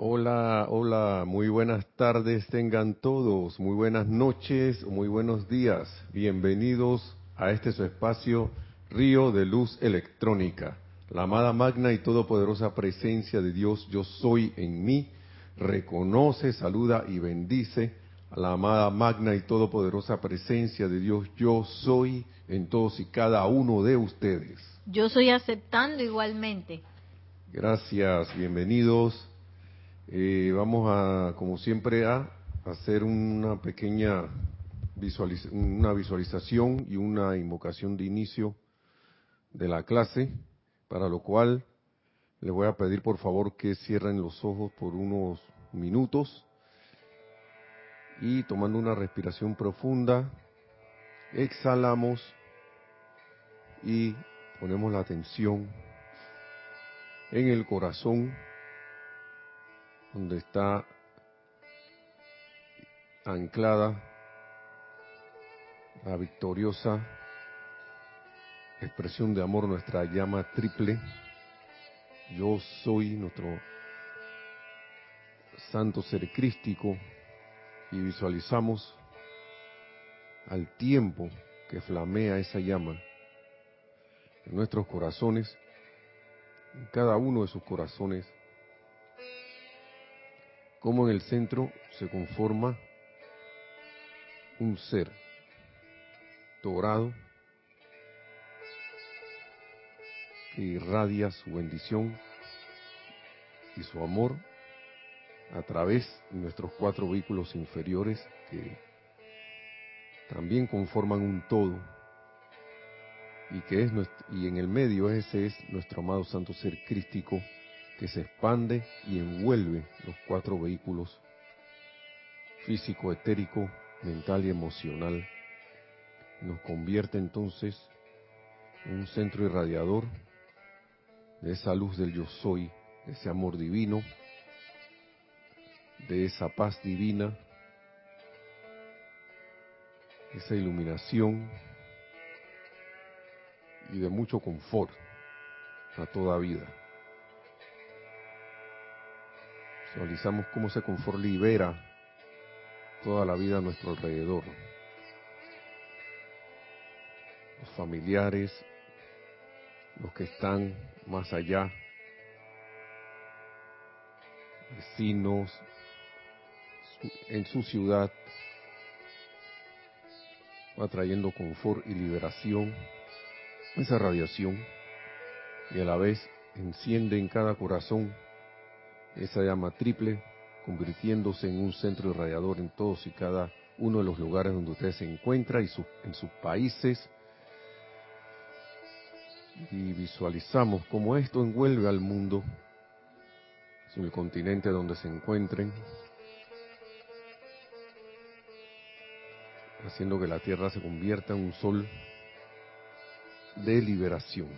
Hola, hola, muy buenas tardes tengan todos, muy buenas noches, muy buenos días. Bienvenidos a este su espacio Río de Luz Electrónica. La amada magna y todopoderosa presencia de Dios, yo soy en mí, reconoce, saluda y bendice a la amada magna y todopoderosa presencia de Dios, yo soy en todos y cada uno de ustedes. Yo soy aceptando igualmente. Gracias, bienvenidos eh, vamos a, como siempre, a hacer una pequeña una visualización y una invocación de inicio de la clase, para lo cual les voy a pedir por favor que cierren los ojos por unos minutos. Y tomando una respiración profunda, exhalamos y ponemos la atención en el corazón donde está anclada la victoriosa expresión de amor, nuestra llama triple. Yo soy nuestro santo ser crístico y visualizamos al tiempo que flamea esa llama en nuestros corazones, en cada uno de sus corazones, como en el centro se conforma un ser dorado que irradia su bendición y su amor a través de nuestros cuatro vehículos inferiores que también conforman un todo y que es y en el medio ese es nuestro amado santo ser crístico que se expande y envuelve los cuatro vehículos físico, etérico, mental y emocional. Nos convierte entonces en un centro irradiador de esa luz del yo soy, de ese amor divino, de esa paz divina, esa iluminación y de mucho confort a toda vida. Visualizamos cómo ese confort libera toda la vida a nuestro alrededor. Los familiares, los que están más allá, vecinos, en su ciudad, va trayendo confort y liberación, esa radiación, y a la vez enciende en cada corazón esa llama triple, convirtiéndose en un centro irradiador en todos y cada uno de los lugares donde usted se encuentra y en sus países. Y visualizamos cómo esto envuelve al mundo, en el continente donde se encuentren, haciendo que la Tierra se convierta en un sol de liberación.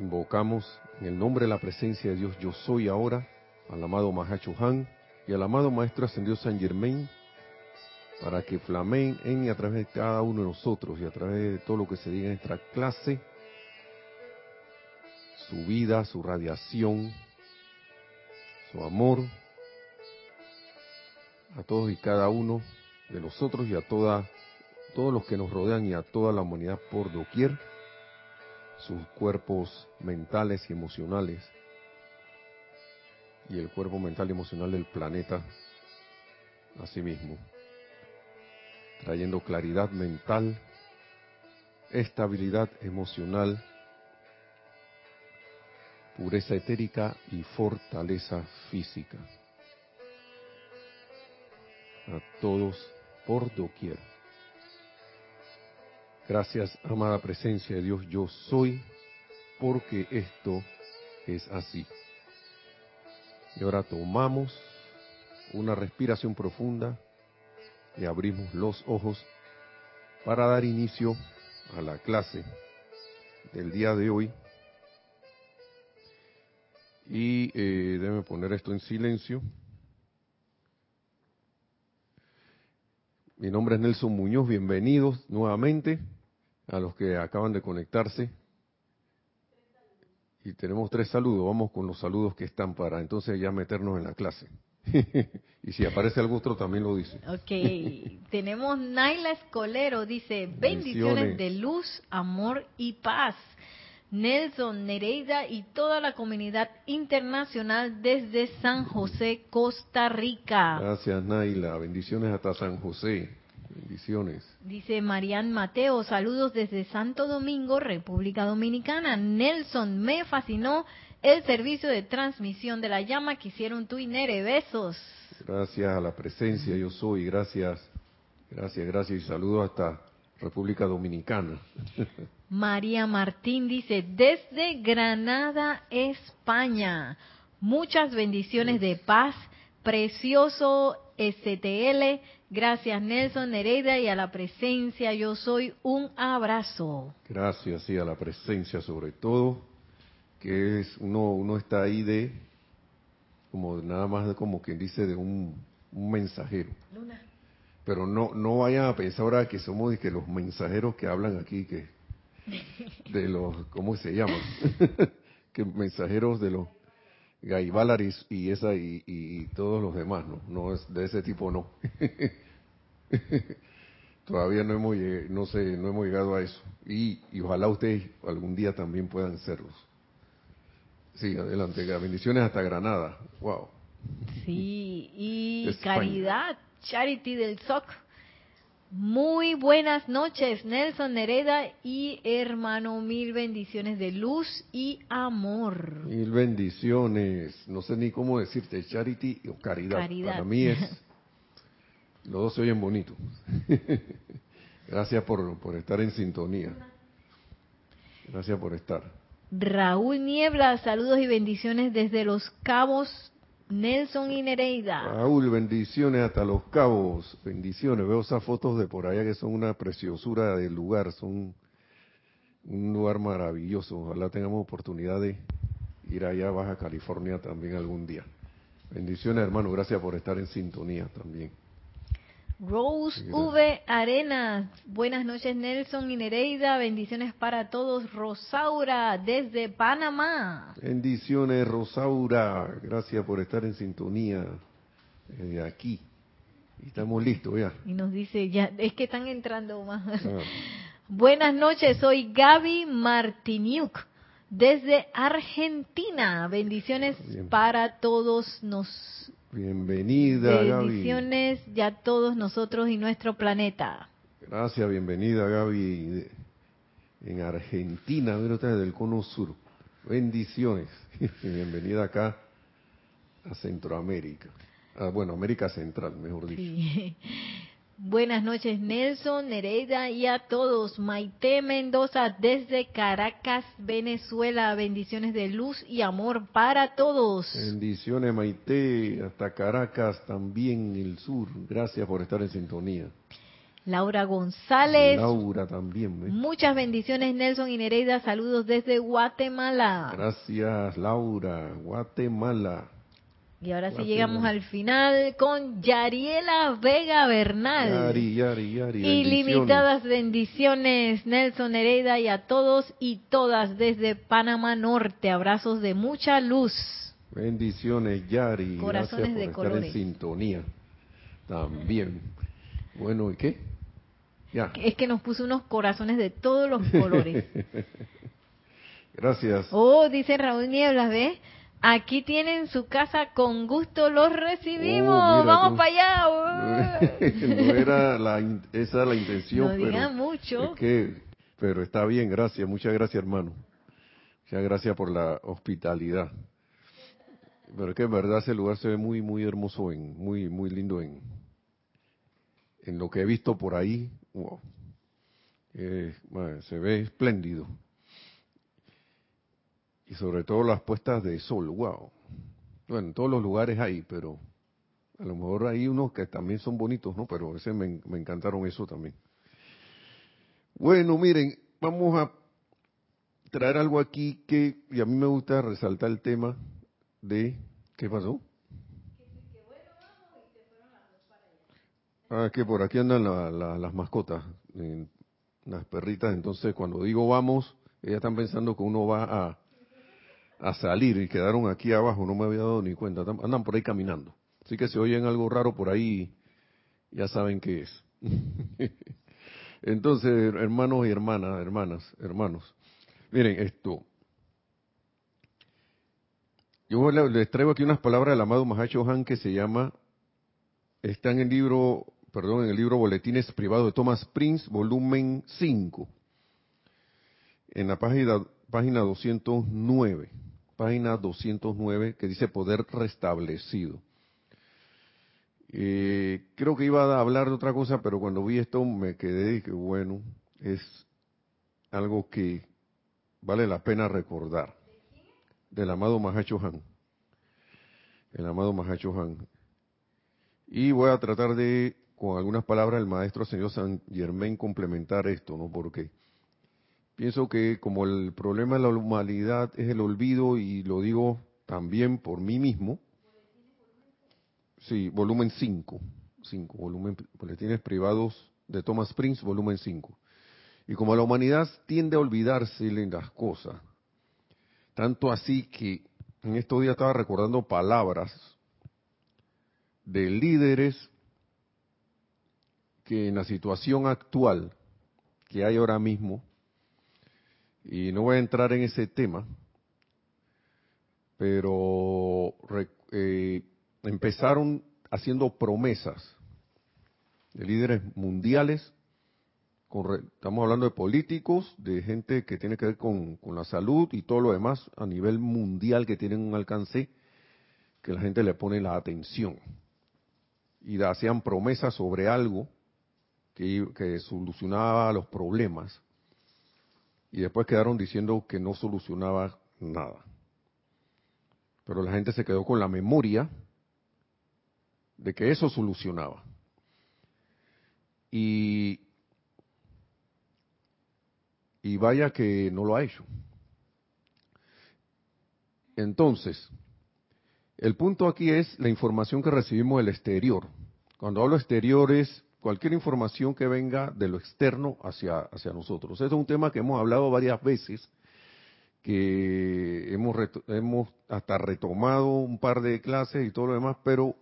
Invocamos en el nombre de la presencia de Dios, yo soy ahora, al amado Mahacho Han y al amado Maestro Ascendido San Germain, para que flameen en y a través de cada uno de nosotros y a través de todo lo que se diga en esta clase, su vida, su radiación, su amor, a todos y cada uno de nosotros y a toda, todos los que nos rodean y a toda la humanidad por doquier sus cuerpos mentales y emocionales y el cuerpo mental y emocional del planeta a sí mismo, trayendo claridad mental, estabilidad emocional, pureza etérica y fortaleza física. A todos por doquier. Gracias, amada presencia de Dios, yo soy, porque esto es así. Y ahora tomamos una respiración profunda y abrimos los ojos para dar inicio a la clase del día de hoy. Y eh, déjeme poner esto en silencio. Mi nombre es Nelson Muñoz, bienvenidos nuevamente a los que acaban de conectarse Y tenemos tres saludos. Vamos con los saludos que están para entonces ya meternos en la clase. y si aparece algún otro también lo dice. Ok, tenemos Naila Escolero, dice, bendiciones de luz, amor y paz. Nelson Nereida y toda la comunidad internacional desde San José, Costa Rica. Gracias, Naila. Bendiciones hasta San José. Bendiciones. Dice Marian Mateo, saludos desde Santo Domingo, República Dominicana. Nelson, me fascinó el servicio de transmisión de la llama que hicieron tú y Nere. Besos. Gracias a la presencia, yo soy. Gracias, gracias, gracias. Y saludos hasta República Dominicana. María Martín dice, desde Granada, España. Muchas bendiciones de paz. Precioso STL. Gracias Nelson Nereida y a la presencia yo soy un abrazo. Gracias, sí, a la presencia sobre todo, que es uno, uno está ahí de, como nada más como quien dice, de un, mensajero. Pero no, no vayan a pensar ahora que somos de que los mensajeros que hablan aquí, que de los, ¿cómo se llaman? que mensajeros de los Gaibalaris y esa y, todos los demás, ¿no? No es de ese tipo, no. Todavía no hemos, no sé, no hemos llegado a eso. Y, ojalá ustedes algún día también puedan serlos. Sí, adelante. Bendiciones hasta Granada. Wow. Sí, y caridad, charity del SOC muy buenas noches, Nelson Nereda y hermano, mil bendiciones de luz y amor. Mil bendiciones. No sé ni cómo decirte, charity o caridad. Para mí es, los dos se oyen bonitos. Gracias por, por estar en sintonía. Gracias por estar. Raúl Niebla, saludos y bendiciones desde Los Cabos Nelson y Nereida. Raúl, bendiciones hasta los cabos, bendiciones. Veo esas fotos de por allá que son una preciosura del lugar, son un lugar maravilloso. Ojalá tengamos oportunidad de ir allá a Baja California también algún día. Bendiciones, hermano, gracias por estar en sintonía también. Rose V. Arenas, buenas noches Nelson y Nereida, bendiciones para todos. Rosaura, desde Panamá. Bendiciones Rosaura, gracias por estar en sintonía de aquí. estamos listos ya. Y nos dice, ya, es que están entrando más. Ah. buenas noches, soy Gaby Martiniuk. Desde Argentina, bendiciones para todos nos Bienvenida, Bendiciones ya todos nosotros y nuestro planeta. Gracias, bienvenida, Gaby. En Argentina, mira ustedes del Cono Sur. Bendiciones. bienvenida acá a Centroamérica. Ah, bueno, América Central, mejor dicho. Buenas noches Nelson, Nereida y a todos. Maite Mendoza desde Caracas, Venezuela. Bendiciones de luz y amor para todos. Bendiciones Maite, hasta Caracas también, el sur. Gracias por estar en sintonía. Laura González. Laura también. ¿eh? Muchas bendiciones Nelson y Nereida. Saludos desde Guatemala. Gracias Laura, Guatemala. Y ahora sí llegamos al final con Yariela Vega Bernal. Yari, Yari, Yari. Ilimitadas bendiciones, Nelson Hereda y a todos y todas desde Panamá Norte. Abrazos de mucha luz. Bendiciones, Yari. Corazones Gracias por de estar en sintonía. También. Bueno, ¿y qué? Ya. Es que nos puso unos corazones de todos los colores. Gracias. Oh, dice Raúl Nieblas, ¿ves? Aquí tienen su casa, con gusto los recibimos. Oh, Vamos para allá. no era la, esa la intención. No pero mucho. que, pero está bien, gracias. Muchas gracias, hermano. Muchas gracias por la hospitalidad. Pero es que en verdad ese lugar se ve muy, muy hermoso, en, muy, muy lindo en, en lo que he visto por ahí. Wow. Eh, se ve espléndido y sobre todo las puestas de sol, wow. Bueno, en todos los lugares hay, pero a lo mejor hay unos que también son bonitos, ¿no? Pero ese me, me encantaron eso también. Bueno, miren, vamos a traer algo aquí que, y a mí me gusta resaltar el tema de, ¿qué pasó? Ah, que por aquí andan las mascotas, las perritas, entonces cuando digo vamos, ellas están pensando que uno va a, a salir y quedaron aquí abajo, no me había dado ni cuenta, andan por ahí caminando. Así que si oyen algo raro por ahí, ya saben qué es. Entonces, hermanos y hermanas, hermanas, hermanos, miren esto. Yo les traigo aquí unas palabras del amado Mahacho Han que se llama, está en el libro, perdón, en el libro Boletines Privados de Thomas Prince, volumen 5, en la página, página 209, página 209, que dice poder restablecido. Eh, creo que iba a hablar de otra cosa, pero cuando vi esto me quedé y que bueno, es algo que vale la pena recordar. Del amado Mahacho Han. El amado Mahacho Han. Y voy a tratar de, con algunas palabras, el maestro señor San Germain complementar esto, ¿no? Porque pienso que como el problema de la humanidad es el olvido, y lo digo también por mí mismo, Sí, volumen 5. 5, volumen, boletines privados de Thomas Prince, volumen 5. Y como la humanidad tiende a olvidarse en las cosas, tanto así que en estos días estaba recordando palabras de líderes que en la situación actual que hay ahora mismo, y no voy a entrar en ese tema, pero eh, empezaron haciendo promesas de líderes mundiales, estamos hablando de políticos, de gente que tiene que ver con, la salud y todo lo demás a nivel mundial que tienen un alcance que la gente le pone la atención. Y hacían promesas sobre algo que, que solucionaba los problemas y después quedaron diciendo que no solucionaba nada. Pero la gente se quedó con la memoria de que eso solucionaba. Y, y vaya que no lo ha hecho. Entonces, el punto aquí es la información que recibimos del exterior. Cuando hablo exterior es cualquier información que venga de lo externo hacia, hacia nosotros. Este es un tema que hemos hablado varias veces, que hemos, hemos hasta retomado un par de clases y todo lo demás, pero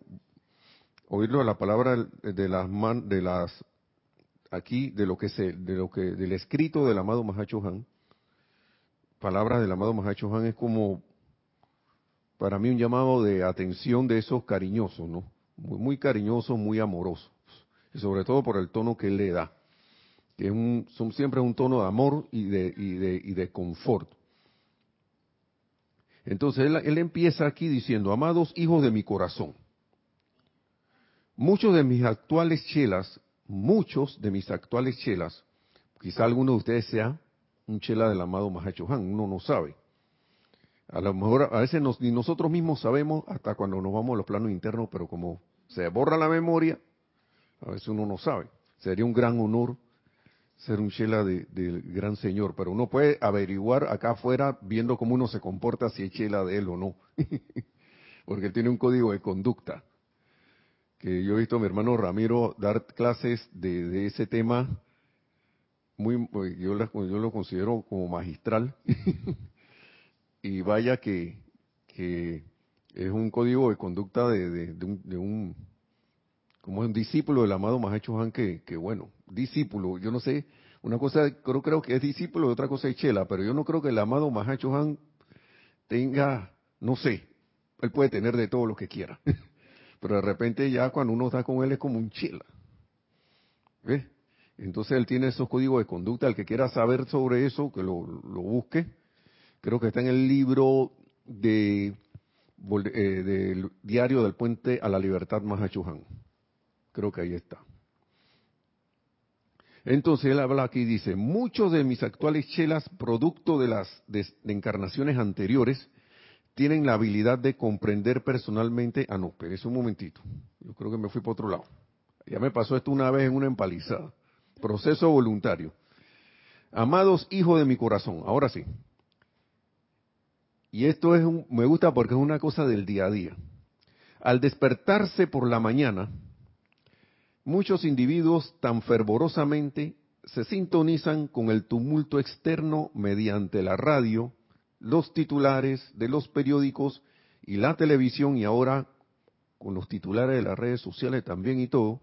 oírlo a la palabra de las man, de las aquí de lo que se de lo que del escrito del amado Mahacho Han palabras del amado Mahacho Han es como para mí un llamado de atención de esos cariñosos no muy, muy cariñosos muy amorosos y sobre todo por el tono que le da que es un, son siempre un tono de amor y de y de, y de confort entonces él, él empieza aquí diciendo amados hijos de mi corazón Muchos de mis actuales chelas, muchos de mis actuales chelas, quizá alguno de ustedes sea un chela del amado Mahacho Han, uno no sabe. A lo mejor a veces ni nosotros mismos sabemos hasta cuando nos vamos a los planos internos, pero como se borra la memoria, a veces uno no sabe. Sería un gran honor ser un chela del gran señor, pero uno puede averiguar acá afuera viendo cómo uno se comporta si es chela de él o no, porque él tiene un código de conducta. Que yo he visto a mi hermano Ramiro dar clases de, ese tema, muy, yo, yo lo considero como magistral, y vaya que, es un código de conducta de, un, como es un discípulo del amado Mahacho Han, que, bueno, discípulo, yo no sé, una cosa creo, creo que es discípulo y otra cosa es chela, pero yo no creo que el amado Mahacho Han tenga, no sé, él puede tener de todo lo que quiera. Pero de repente ya cuando uno está con él es como un chila. ¿Ves? Entonces él tiene esos códigos de conducta. El que quiera saber sobre eso, que lo, busque. Creo que está en el libro de, eh, del diario del puente a la libertad Mahachuhan. Creo que ahí está. Entonces él habla aquí y dice, muchos de mis actuales chelas, producto de las encarnaciones anteriores, tienen la habilidad de comprender personalmente. Ah, no, espérese un momentito. Yo creo que me fui para otro lado. Ya me pasó esto una vez en una empalizada. Proceso voluntario. Amados hijos de mi corazón, ahora sí. Y esto es un, me gusta porque es una cosa del día a día. Al despertarse por la mañana, muchos individuos tan fervorosamente se sintonizan con el tumulto externo mediante la radio, los titulares de los periódicos y la televisión y ahora con los titulares de las redes sociales también y todo,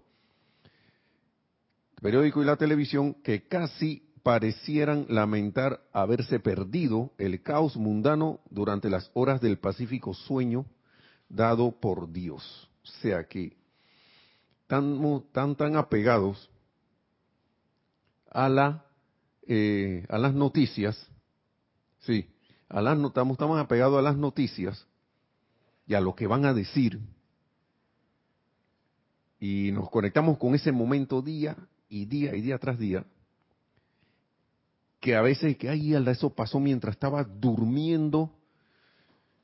periódico y la televisión que casi parecieran lamentar haberse perdido el caos mundano durante las horas del pacífico sueño dado por Dios. O sea que tan tan, tan apegados a, la, eh, a las noticias, sí, a las, estamos, estamos apegados a las noticias y a lo que van a decir, y nos conectamos con ese momento día y día y día tras día, que a veces, que ay, eso pasó mientras estaba durmiendo,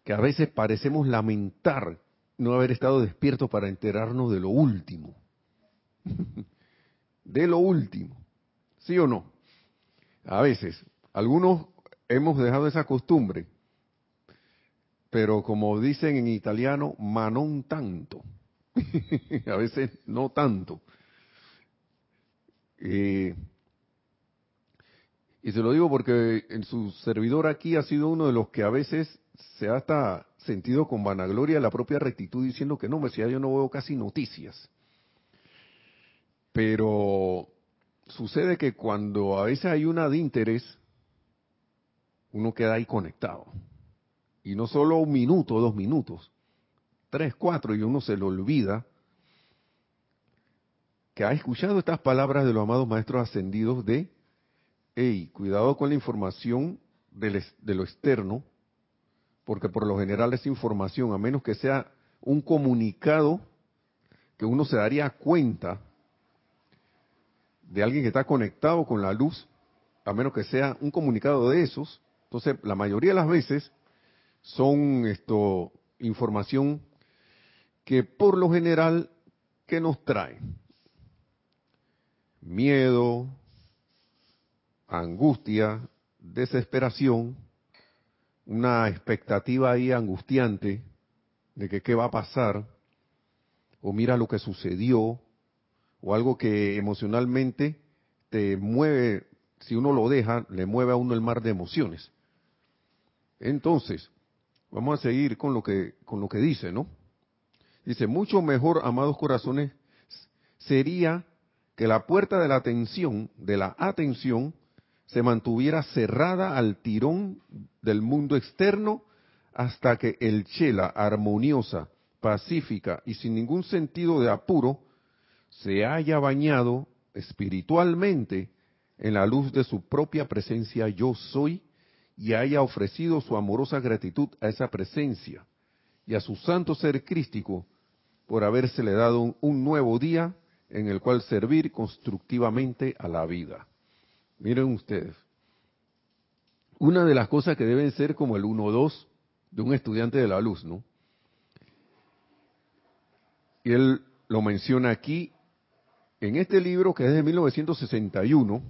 que a veces parecemos lamentar no haber estado despierto para enterarnos de lo último. de lo último. ¿Sí o no? A veces, algunos hemos dejado esa costumbre, pero como dicen en italiano, manon tanto. a veces no tanto. Eh, y se lo digo porque en su servidor aquí ha sido uno de los que a veces se ha hasta sentido con vanagloria la propia rectitud diciendo que no, me decía yo no veo casi noticias. Pero sucede que cuando a veces hay una de interés, uno queda ahí conectado. Y no solo un minuto, dos minutos, tres, cuatro, y uno se lo olvida que ha escuchado estas palabras de los amados maestros ascendidos de, hey, cuidado con la información de lo externo, porque por lo general esa información, a menos que sea un comunicado que uno se daría cuenta de alguien que está conectado con la luz, a menos que sea un comunicado de esos, entonces la mayoría de las veces son esto información que por lo general que nos trae miedo, angustia, desesperación, una expectativa ahí angustiante de que qué va a pasar, o mira lo que sucedió, o algo que emocionalmente te mueve, si uno lo deja, le mueve a uno el mar de emociones. Entonces, vamos a seguir con lo que, con lo que dice, ¿no? Dice, mucho mejor, amados corazones, sería que la puerta de la atención, de la atención, se mantuviera cerrada al tirón del mundo externo hasta que el chela armoniosa, pacífica y sin ningún sentido de apuro se haya bañado espiritualmente en la luz de su propia presencia yo soy y haya ofrecido su amorosa gratitud a esa presencia y a su santo ser crístico por habérsele dado un, un nuevo día en el cual servir constructivamente a la vida. Miren ustedes, una de las cosas que deben ser como el 1-2 de un estudiante de la luz, ¿no? Y él lo menciona aquí en este libro que es de 1961,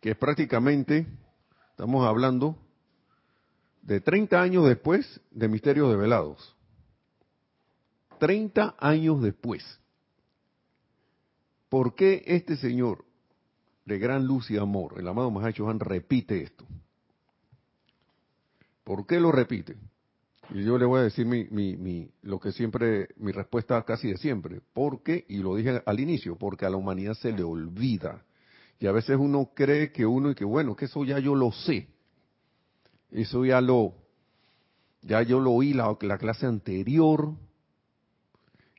que es prácticamente, estamos hablando, de 30 años después de Misterios Develados. 30 años después. ¿Por qué este señor de gran luz y amor, el amado Mahacho Han, repite esto? ¿Por qué lo repite? Y yo le voy a decir mi, mi, mi, lo que siempre, mi respuesta casi de siempre. ¿Por qué? Y lo dije al inicio, porque a la humanidad se le olvida. Y a veces uno cree que uno y que bueno, que eso ya yo lo sé. Eso ya lo, ya yo lo oí la, la clase anterior.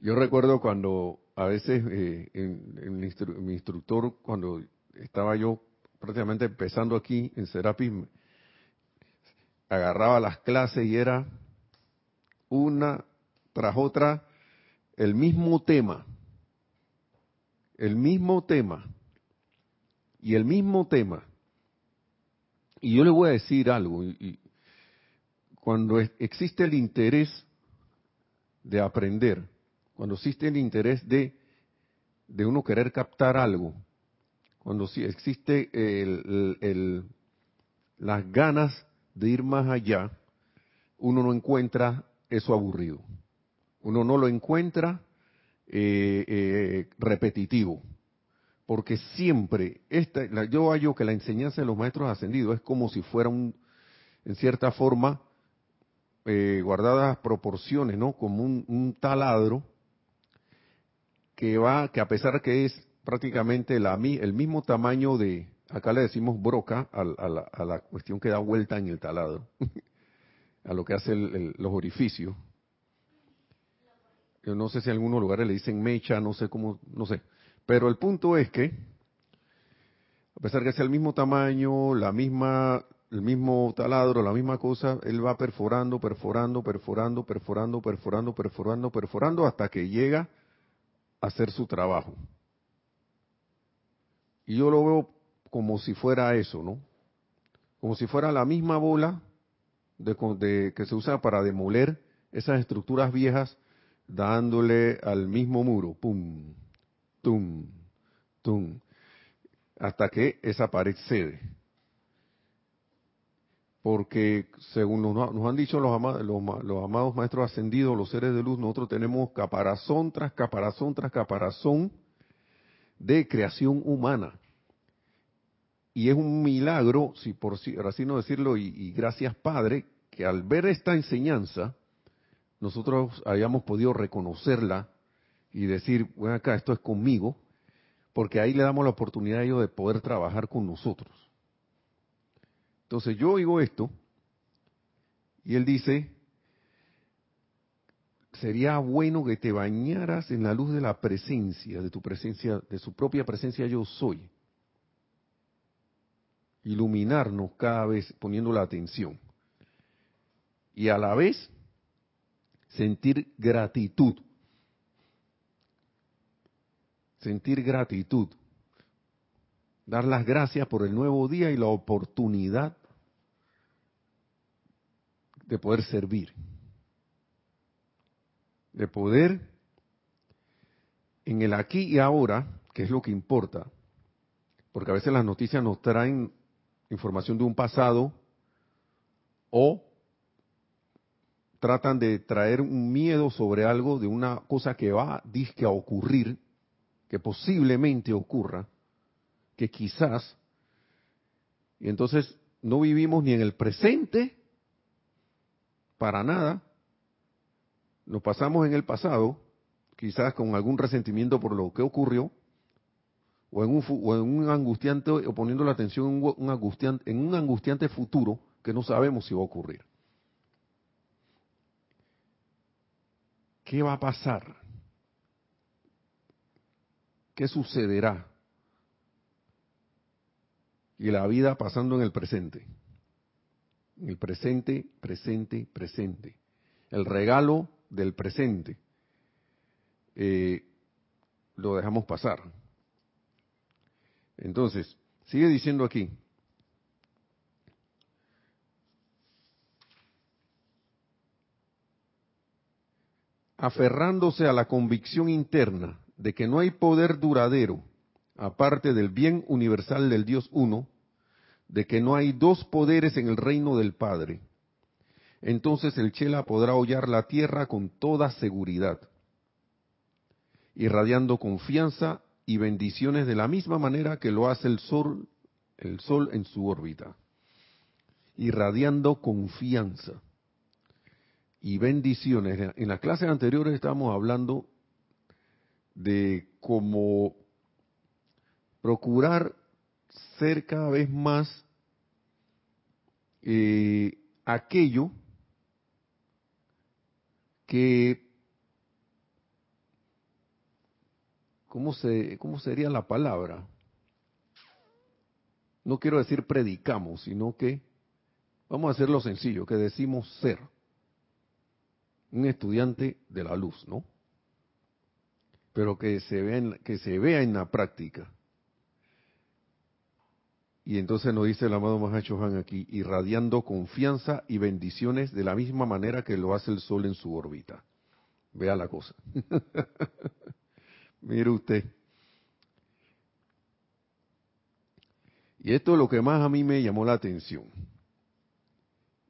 Yo recuerdo cuando a veces eh, en, mi instructor, cuando estaba yo prácticamente empezando aquí en Serapis, agarraba las clases y era una tras otra el mismo tema, el mismo tema y el mismo tema. Y yo le voy a decir algo, y, cuando existe el interés de aprender, cuando existe el interés de, de uno querer captar algo, cuando sí existe el, las ganas de ir más allá, uno no encuentra eso aburrido. Uno no lo encuentra eh, eh, repetitivo. Porque siempre, esta, yo hallo que la enseñanza de los maestros ascendidos es como si fuera un, en cierta forma, eh, guardadas proporciones, ¿no? Como un, taladro que va, que a pesar que es prácticamente la, el mismo tamaño de, acá le decimos broca a, la, cuestión que da vuelta en el taladro, a lo que hace los orificios. Yo no sé si en algunos lugares le dicen mecha, no sé cómo, no sé. Pero el punto es que, a pesar que sea el mismo tamaño, la misma el mismo taladro, la misma cosa, él va perforando, perforando, perforando, perforando, perforando, perforando, perforando, hasta que llega a hacer su trabajo. Y yo lo veo como si fuera eso, ¿no? Como si fuera la misma bola de, que se usa para demoler esas estructuras viejas, dándole al mismo muro, pum, tum, tum, hasta que esa pared cede porque según nos, han dicho los, amados maestros ascendidos, los seres de luz, nosotros tenemos caparazón tras caparazón tras caparazón de creación humana. Y es un milagro, si por así no decirlo, y, gracias Padre, que al ver esta enseñanza, nosotros hayamos podido reconocerla y decir, bueno, acá esto es conmigo, porque ahí le damos la oportunidad a ellos de poder trabajar con nosotros. Entonces yo oigo esto y él dice, sería bueno que te bañaras en la luz de la presencia, de tu presencia, de su propia presencia yo soy. Iluminarnos cada vez poniendo la atención. Y a la vez sentir gratitud. Sentir gratitud dar las gracias por el nuevo día y la oportunidad de poder servir, de poder en el aquí y ahora, que es lo que importa, porque a veces las noticias nos traen información de un pasado o tratan de traer un miedo sobre algo, de una cosa que va a ocurrir, que posiblemente ocurra, que quizás, y entonces no vivimos ni en el presente, para nada, nos pasamos en el pasado, quizás con algún resentimiento por lo que ocurrió, o en un, angustiante, o poniendo la atención en un, angustiante, en un angustiante futuro que no sabemos si va a ocurrir. ¿Qué va a pasar? ¿Qué sucederá? y la vida pasando en el presente. En el presente, presente, presente. El regalo del presente. Eh, lo dejamos pasar. Entonces, sigue diciendo aquí. Aferrándose a la convicción interna de que no hay poder duradero aparte del bien universal del Dios uno, de que no hay dos poderes en el reino del Padre, entonces el Chela podrá hollar la tierra con toda seguridad, irradiando confianza y bendiciones de la misma manera que lo hace el Sol, el Sol en su órbita, irradiando confianza y bendiciones. En las clases anteriores estábamos hablando de cómo procurar ser cada vez más eh, aquello que, ¿cómo, se, ¿cómo sería la palabra? No quiero decir predicamos, sino que, vamos a hacerlo sencillo, que decimos ser un estudiante de la luz, ¿no? Pero que se vea que se vea en la práctica. Y entonces nos dice el amado Mahacho Han aquí, irradiando confianza y bendiciones de la misma manera que lo hace el Sol en su órbita. Vea la cosa. Mire usted. Y esto es lo que más a mí me llamó la atención.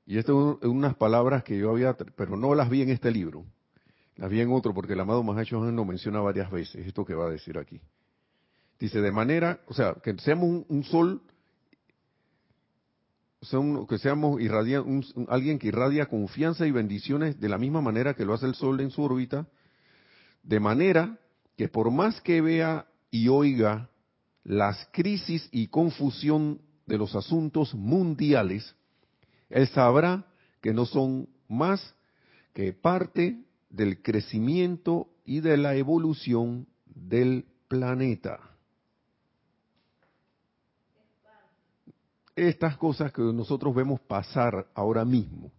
Y esto es unas palabras que yo había, pero no las vi en este libro. Las vi en otro, porque el amado Mahacho Han lo menciona varias veces, esto que va a decir aquí. Dice, de manera, o sea, que seamos un sol que seamos irradia, alguien que irradia confianza y bendiciones de la misma manera que lo hace el Sol en su órbita, de manera que por más que vea y oiga las crisis y confusión de los asuntos mundiales, él sabrá que no son más que parte del crecimiento y de la evolución del planeta. Estas cosas que nosotros vemos pasar ahora mismo,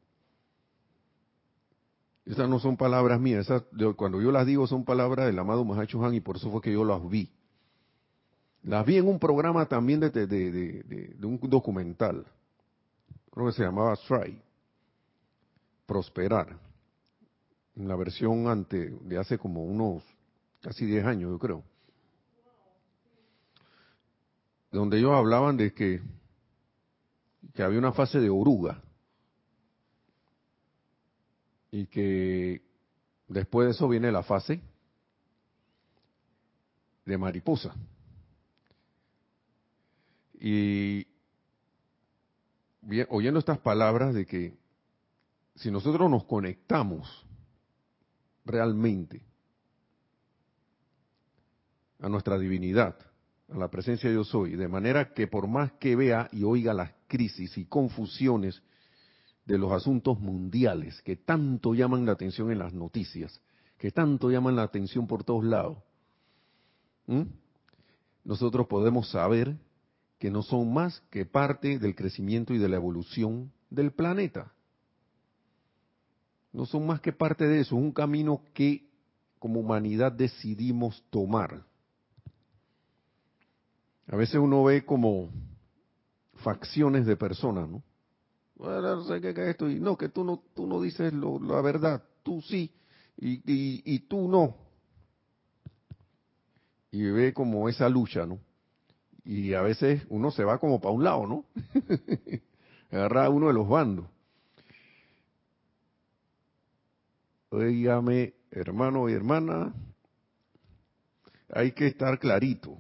esas no son palabras mías, esas, cuando yo las digo son palabras del amado Mahacho Han y por eso fue que yo las vi. Las vi en un programa también de, de, de, un documental, creo que se llamaba Try, Prosperar, en la versión ante, de hace como unos casi 10 años, yo creo. Donde ellos hablaban de que, que había una fase de oruga y que después de eso viene la fase de mariposa. Y oyendo estas palabras de que si nosotros nos conectamos realmente a nuestra divinidad, a la presencia de Dios hoy, de manera que por más que vea y oiga las crisis y confusiones de los asuntos mundiales que tanto llaman la atención en las noticias, que tanto llaman la atención por todos lados, nosotros podemos saber que no son más que parte del crecimiento y de la evolución del planeta. No son más que parte de eso, es un camino que como humanidad decidimos tomar. A veces uno ve como facciones de personas, ¿no? esto, y no, que tú no, tú no dices la verdad, tú sí, y, y, tú no. Y ve como esa lucha, ¿no? Y a veces uno se va como para un lado, ¿no? Agarra a uno de los bandos. Óigame, hermano y hermana, hay que estar clarito.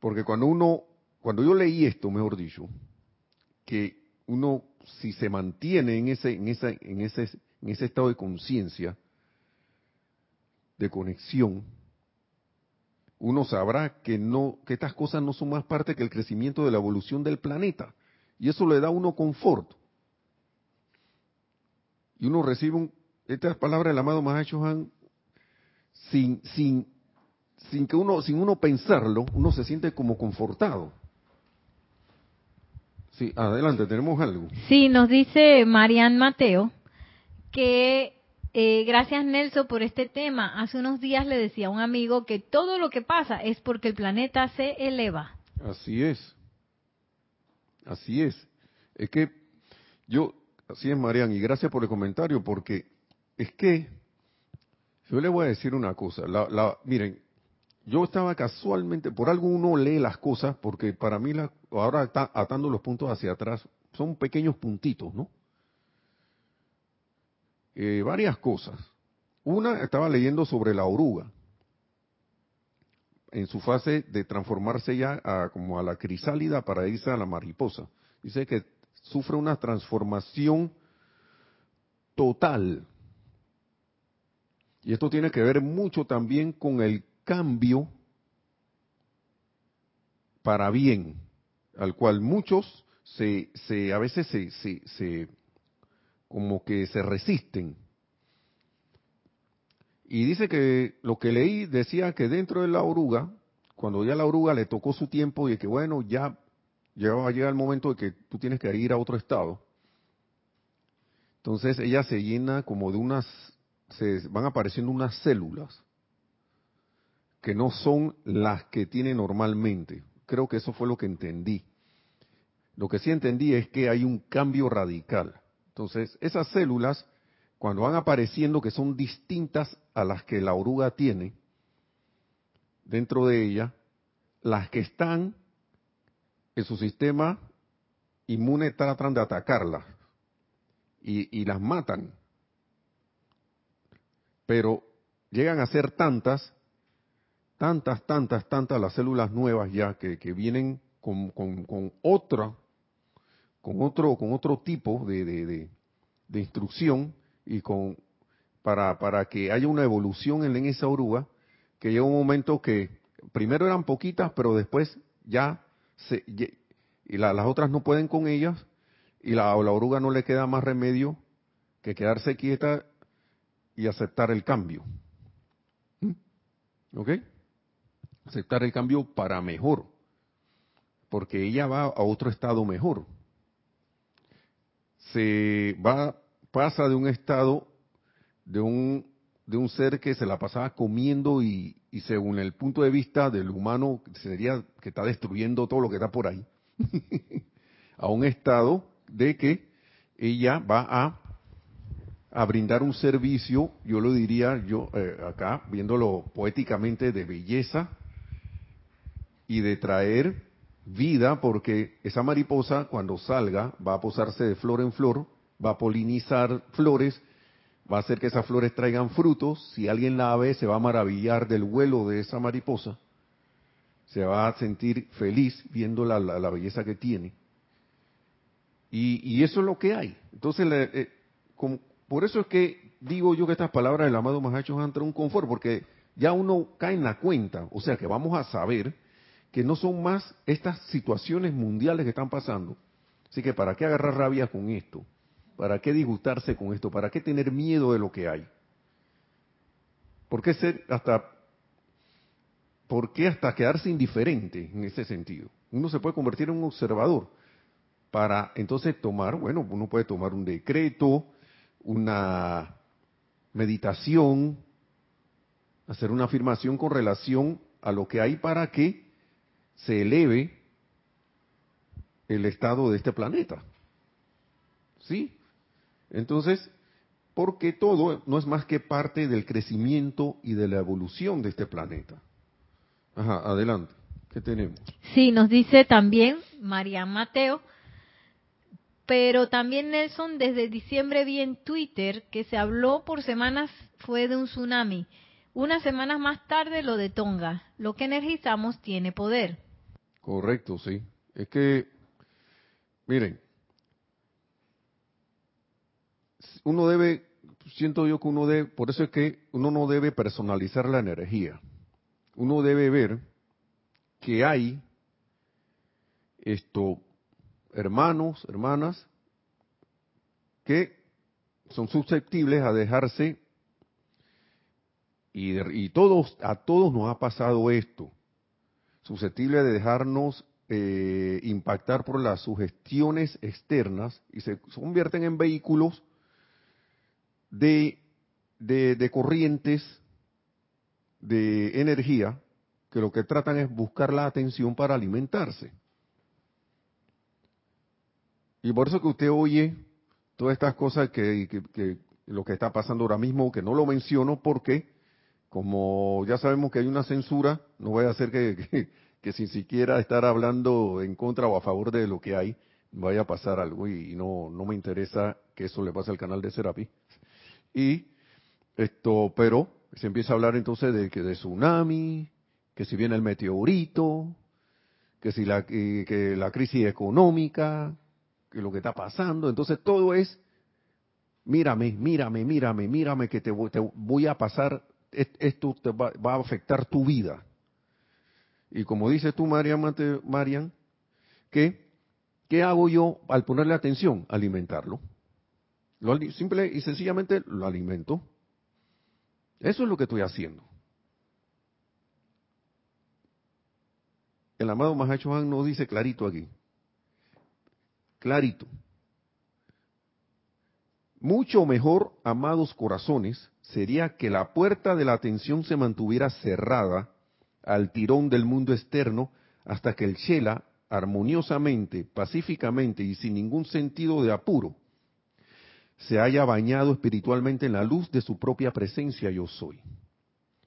Porque cuando uno, cuando yo leí esto, mejor dicho, que uno si se mantiene en ese en esa en ese en ese estado de conciencia de conexión uno sabrá que no que estas cosas no son más parte que el crecimiento de la evolución del planeta. Y eso le da a uno confort. Y uno recibe un, estas palabras del amado Mahacho Han sin sin sin que uno sin uno pensarlo uno se siente como confortado Sí, adelante, tenemos algo. Sí, nos dice Marian Mateo que eh, gracias Nelson por este tema. Hace unos días le decía a un amigo que todo lo que pasa es porque el planeta se eleva. Así es. Así es. Es que yo, así es Marian, y gracias por el comentario, porque es que yo le voy a decir una cosa. La, la, miren, yo estaba casualmente, por algo uno lee las cosas, porque para mí, la, ahora está atando los puntos hacia atrás, son pequeños puntitos, ¿no? Eh, varias cosas. Una, estaba leyendo sobre la oruga, en su fase de transformarse ya a, como a la crisálida para irse a la mariposa. Dice que sufre una transformación total. Y esto tiene que ver mucho también con el cambio para bien, al cual muchos se, se a veces se, se, como que se resisten. Y dice que lo que leí decía que dentro de la oruga, cuando ya la oruga le tocó su tiempo y que bueno, ya llegaba llega el momento de que tú tienes que ir a otro estado. Entonces ella se llena como de unas, se van apareciendo unas células que no son las que tiene normalmente. Creo que eso fue lo que entendí. Lo que sí entendí es que hay un cambio radical. Entonces, esas células, cuando van apareciendo que son distintas a las que la oruga tiene dentro de ella, las que están en su sistema inmune tratan de atacarlas y, y las matan. Pero llegan a ser tantas tantas, tantas, tantas las células nuevas ya que, vienen con, con, otra, con otro, con otro tipo de, de, de, instrucción y con para, para que haya una evolución en, esa oruga, que llega un momento que primero eran poquitas, pero después ya se, y las otras no pueden con ellas y la, la oruga no le queda más remedio que quedarse quieta y aceptar el cambio. ¿Mm? ¿Ok? Aceptar el cambio para mejor, porque ella va a otro estado mejor. Se va, pasa de un estado de un, de un ser que se la pasaba comiendo y, según el punto de vista del humano sería que está destruyendo todo lo que está por ahí, a un estado de que ella va a, a brindar un servicio, yo lo diría yo eh, acá, viéndolo poéticamente, de belleza y de traer vida, porque esa mariposa cuando salga va a posarse de flor en flor, va a polinizar flores, va a hacer que esas flores traigan frutos, si alguien la ve se va a maravillar del vuelo de esa mariposa, se va a sentir feliz viendo la, la belleza que tiene. Y, eso es lo que hay. Entonces, eh, por eso es que digo yo que estas palabras del amado Mahacho han un confort, porque ya uno cae en la cuenta, o sea que vamos a saber que no son más estas situaciones mundiales que están pasando. Así que ¿para qué agarrar rabia con esto? ¿Para qué disgustarse con esto? ¿Para qué tener miedo de lo que hay? ¿Por qué ser hasta ¿Por qué hasta quedarse indiferente en ese sentido? Uno se puede convertir en un observador para entonces tomar, bueno, uno puede tomar un decreto, una meditación, hacer una afirmación con relación a lo que hay para que se eleve el estado de este planeta. ¿Sí? Entonces, porque todo no es más que parte del crecimiento y de la evolución de este planeta. Ajá, adelante. ¿Qué tenemos? Sí, nos dice también María Mateo, pero también Nelson, desde diciembre vi en Twitter que se habló por semanas fue de un tsunami. Unas semanas más tarde lo de Tonga. Lo que energizamos tiene poder. Correcto, sí. Es que, miren, uno debe, siento yo que uno debe, por eso es que uno no debe personalizar la energía. Uno debe ver que hay esto hermanos, hermanas, que son susceptibles a dejarse, y, todos, a todos nos ha pasado esto, susceptibles de dejarnos eh, impactar por las sugestiones externas y se convierten en vehículos de, de corrientes de energía que lo que tratan es buscar la atención para alimentarse. Y por eso que usted oye todas estas cosas que, lo que está pasando ahora mismo, que no lo menciono porque como ya sabemos que hay una censura, no voy a hacer que, que, sin siquiera estar hablando en contra o a favor de lo que hay, vaya a pasar algo y, no, no me interesa que eso le pase al canal de Serapi. Y esto, pero se empieza a hablar entonces de que de tsunami, que si viene el meteorito, que si la, que la crisis económica, lo que está pasando. Entonces todo es, mírame, mírame, mírame, mírame que te, voy a pasar, esto te va, a afectar tu vida. Y como dices tú, Marian, Marian que, ¿qué hago yo al ponerle atención? Alimentarlo. Lo, simple y sencillamente lo alimento. Eso es lo que estoy haciendo. El amado Mahacho nos dice clarito aquí clarito. Mucho mejor, amados corazones, sería que la puerta de la atención se mantuviera cerrada al tirón del mundo externo hasta que el Shela, armoniosamente, pacíficamente y sin ningún sentido de apuro, se haya bañado espiritualmente en la luz de su propia presencia yo soy,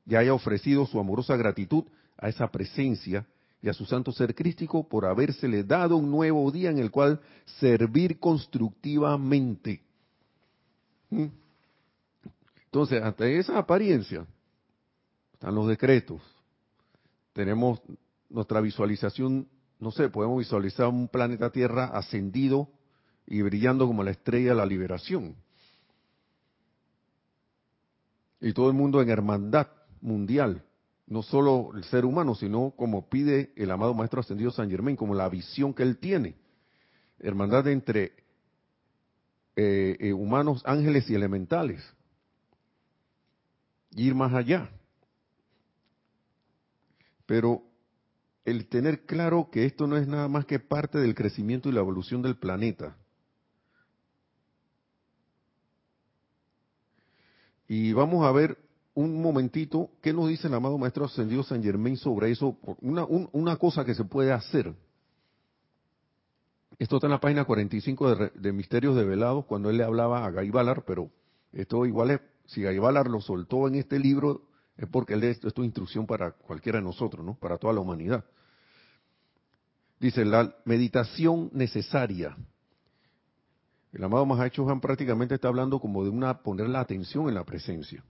y haya ofrecido su amorosa gratitud a esa presencia y a su santo ser crístico por habérsele dado un nuevo día en el cual servir constructivamente. ¿Mm? Entonces, ante esa apariencia, están los decretos. Tenemos nuestra visualización, no sé, podemos visualizar un planeta Tierra ascendido y brillando como la estrella de la liberación. Y todo el mundo en hermandad mundial, no solo el ser humano, sino como pide el amado Maestro Ascendido San Germain, como la visión que él tiene. Hermandad entre eh, eh, humanos, ángeles y elementales. Ir más allá. Pero el tener claro que esto no es nada más que parte del crecimiento y la evolución del planeta. Y vamos a ver un momentito qué nos dice el amado Maestro Ascendido San Germain sobre eso, una, una cosa que se puede hacer. Esto está en la página 45 de, de Misterios Develados, cuando él le hablaba a Gaibalar, pero esto igual es, si Gaibalar lo soltó en este libro, es porque él, esto es instrucción para cualquiera de nosotros, ¿no? Para toda la humanidad. Dice, la meditación necesaria. El amado Mahacho Han prácticamente está hablando como de una poner la atención en la presencia.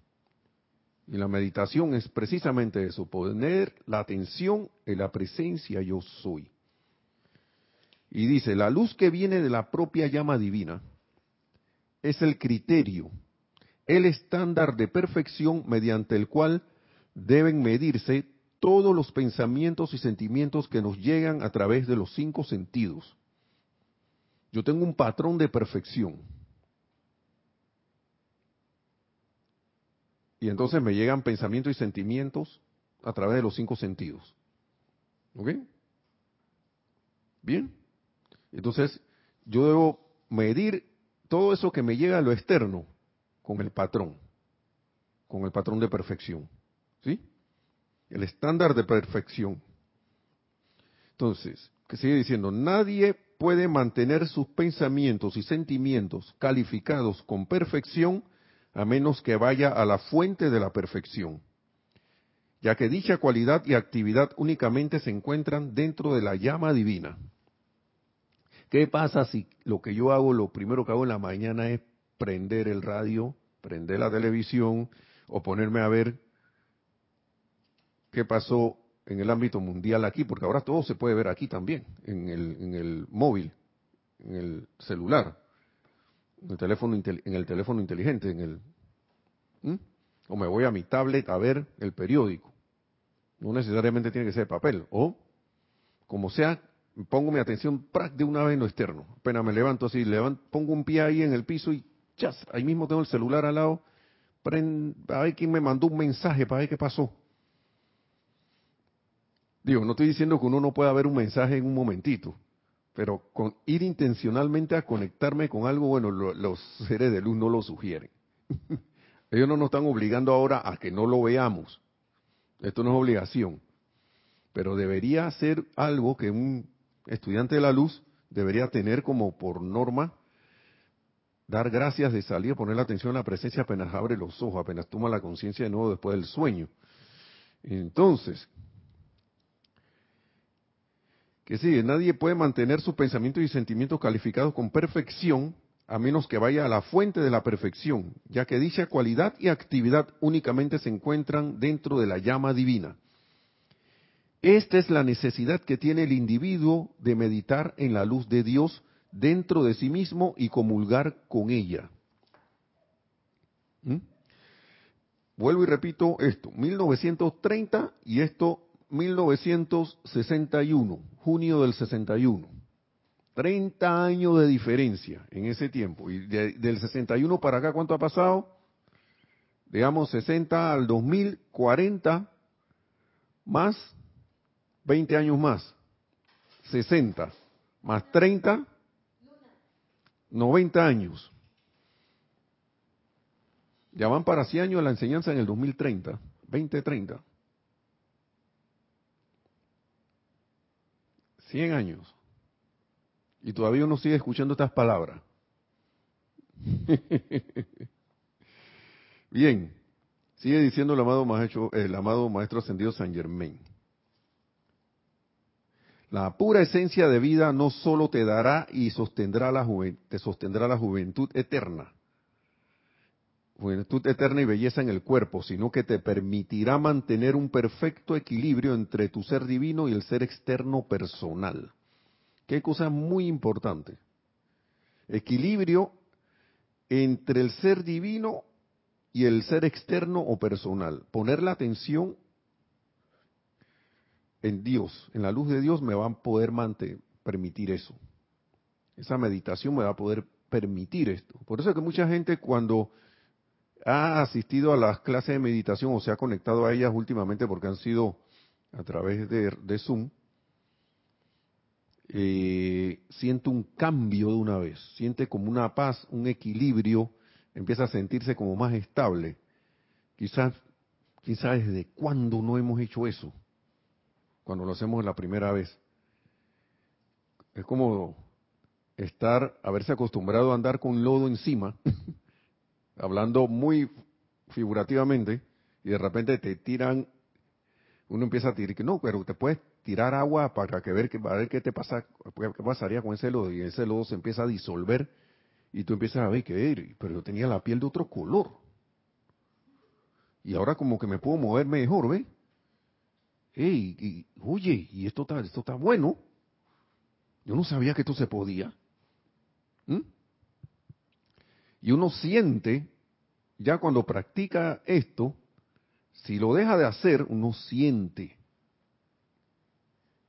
Y la meditación es precisamente eso, poner la atención en la presencia yo soy. Y dice, la luz que viene de la propia llama divina es el criterio, el estándar de perfección mediante el cual deben medirse todos los pensamientos y sentimientos que nos llegan a través de los cinco sentidos. Yo tengo un patrón de perfección. Y entonces me llegan pensamientos y sentimientos a través de los cinco sentidos. ¿Ok? Bien. Entonces, yo debo medir todo eso que me llega a lo externo con el patrón, con el patrón de perfección. ¿Sí? el estándar de perfección. Entonces, que sigue diciendo, nadie puede mantener sus pensamientos y sentimientos calificados con perfección a menos que vaya a la fuente de la perfección, ya que dicha cualidad y actividad únicamente se encuentran dentro de la llama divina. ¿Qué pasa si lo que yo hago, lo primero que hago en la mañana es prender el radio, prender la televisión o ponerme a ver qué pasó en el ámbito mundial aquí, porque ahora todo se puede ver aquí también, en el, en el móvil, en el celular, en el teléfono, en el teléfono inteligente, en el, o me voy a mi tablet a ver el periódico. No necesariamente tiene que ser papel, o como sea, pongo mi atención de una vez en lo externo. Apenas me levanto así, levanto, pongo un pie ahí en el piso y chas, ahí mismo tengo el celular al lado, a ver quién me mandó un mensaje para ver qué pasó Digo, no estoy diciendo que uno no pueda ver un mensaje en un momentito, pero ir intencionalmente a conectarme con algo, bueno, los seres de luz no lo sugieren. Ellos no nos están obligando ahora a que no lo veamos. Esto no es obligación. Pero debería ser algo que un estudiante de la luz debería tener como por norma dar gracias de salir, poner la atención a la presencia apenas abre los ojos, apenas toma la conciencia de nuevo después del sueño. Entonces, que sí, nadie puede mantener sus pensamientos y sentimientos calificados con perfección a menos que vaya a la fuente de la perfección, ya que dicha cualidad y actividad únicamente se encuentran dentro de la llama divina. Esta es la necesidad que tiene el individuo de meditar en la luz de Dios dentro de sí mismo y comulgar con ella. ¿Mm? Vuelvo y repito esto, 1930 y esto 1961, junio del 61. 30 años de diferencia en ese tiempo. Y del 61 para acá, ¿cuánto ha pasado? Digamos 60 al 2040, más 20 años más. 60 más 30, 90 años. Ya van para 100 años la enseñanza en el 2030, 2030. 100 años. Y todavía uno sigue escuchando estas palabras. Bien, sigue diciendo el amado, maestro, el amado maestro ascendido San Germain. La pura esencia de vida no solo te dará y sostendrá la te sostendrá la juventud eterna, juventud eterna y belleza en el cuerpo, sino que te permitirá mantener un perfecto equilibrio entre tu ser divino y el ser externo personal. Qué cosa muy importante. equilibrio entre el ser divino y el ser externo o personal. Poner la atención en Dios, en la luz de Dios, me va a poder permitir eso. Esa meditación me va a poder permitir esto. Por eso es que mucha gente cuando ha asistido a las clases de meditación o se ha conectado a ellas últimamente porque han sido a través de, Zoom, eh, siente un cambio de una vez, siente como una paz, un equilibrio, empieza a sentirse como más estable. Quizás, quizás desde cuándo no hemos hecho eso, cuando lo hacemos la primera vez. Es como estar, haberse acostumbrado a andar con lodo encima, hablando muy figurativamente, y de repente te tiran, uno empieza a tirar, que no, pero te puedes tirar agua para que ver, para ver qué te pasa, qué pasaría con ese lodo, y ese lodo se empieza a disolver, y tú empiezas a ver que, pero yo tenía la piel de otro color. Y ahora como que me puedo mover mejor, ¿ve? Y, oye, y esto está, esto está bueno. Yo no sabía que esto se podía. ¿Mm? Y uno siente, ya cuando practica esto, si lo deja de hacer, uno siente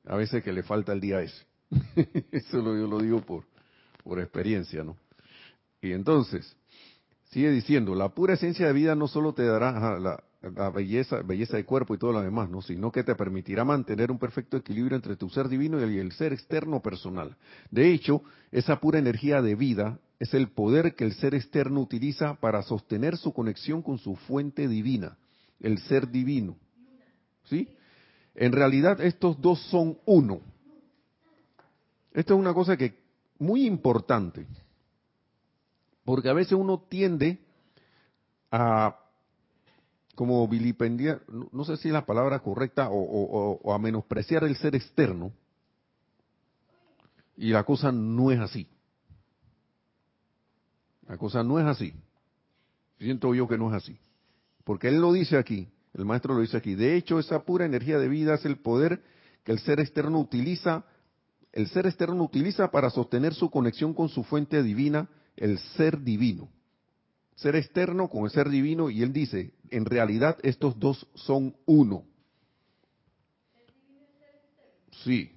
a veces que le falta el día ese. Eso yo lo digo por, por experiencia, ¿no? Y entonces, sigue diciendo, la pura esencia de vida no solo te dará la, la, belleza, belleza de cuerpo y todo lo demás, ¿no? sino que te permitirá mantener un perfecto equilibrio entre tu ser divino y el ser externo personal. De hecho, esa pura energía de vida es el poder que el ser externo utiliza para sostener su conexión con su fuente divina, el ser divino. ¿Sí? En realidad estos dos son uno. Esto es una cosa que muy importante, porque a veces uno tiende a como vilipendiar, no, sé si es la palabra correcta, o a menospreciar el ser externo, y la cosa no es así. La cosa no es así. Siento yo que no es así. Porque él lo dice aquí, el maestro lo dice aquí. De hecho, esa pura energía de vida es el poder que el ser externo utiliza, el ser externo utiliza para sostener su conexión con su fuente divina, el ser divino. Ser externo con el ser divino, y él dice, en realidad estos dos son uno. Sí.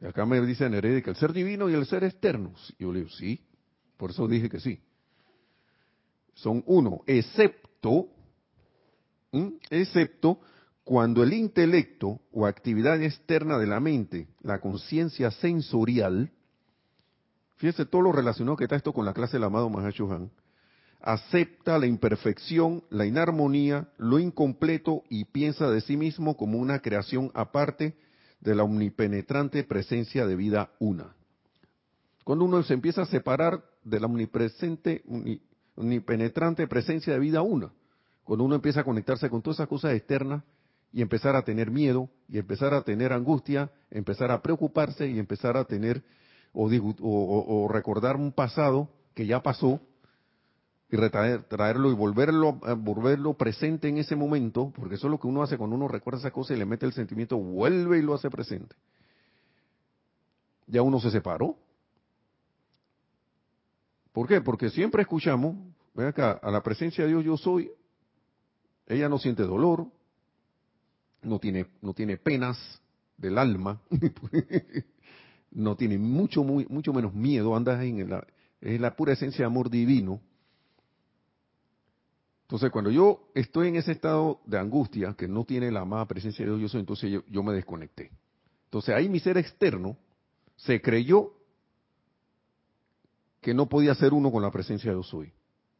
Y acá me dice Nereida que el ser divino y el ser externo. Yo le digo, sí. Por eso dije que sí. Son uno, excepto, excepto cuando el intelecto o actividad externa de la mente, la conciencia sensorial, fíjese todo lo relacionado que está esto con la clase del amado Mahashohan, acepta la imperfección, la inarmonía, lo incompleto y piensa de sí mismo como una creación aparte de la omnipenetrante presencia de vida una. Cuando uno se empieza a separar de la omnipresente, omnipenetrante presencia de vida una. Cuando uno empieza a conectarse con todas esas cosas externas y empezar a tener miedo y empezar a tener angustia, empezar a preocuparse y empezar a tener o, recordar un pasado que ya pasó y traerlo y volverlo, volverlo presente en ese momento, porque eso es lo que uno hace cuando uno recuerda esa cosa y le mete el sentimiento, vuelve y lo hace presente. Ya uno se separó, ¿Por qué? Porque siempre escuchamos, ven acá, a la presencia de Dios yo soy, ella no siente dolor, no tiene, no tiene penas del alma, no tiene mucho, mucho menos miedo, anda en la, la pura esencia de amor divino. Entonces, cuando yo estoy en ese estado de angustia, que no tiene la amada presencia de Dios, yo soy, entonces yo, me desconecté. Entonces ahí mi ser externo se creyó que no podía ser uno con la presencia de Dios soy,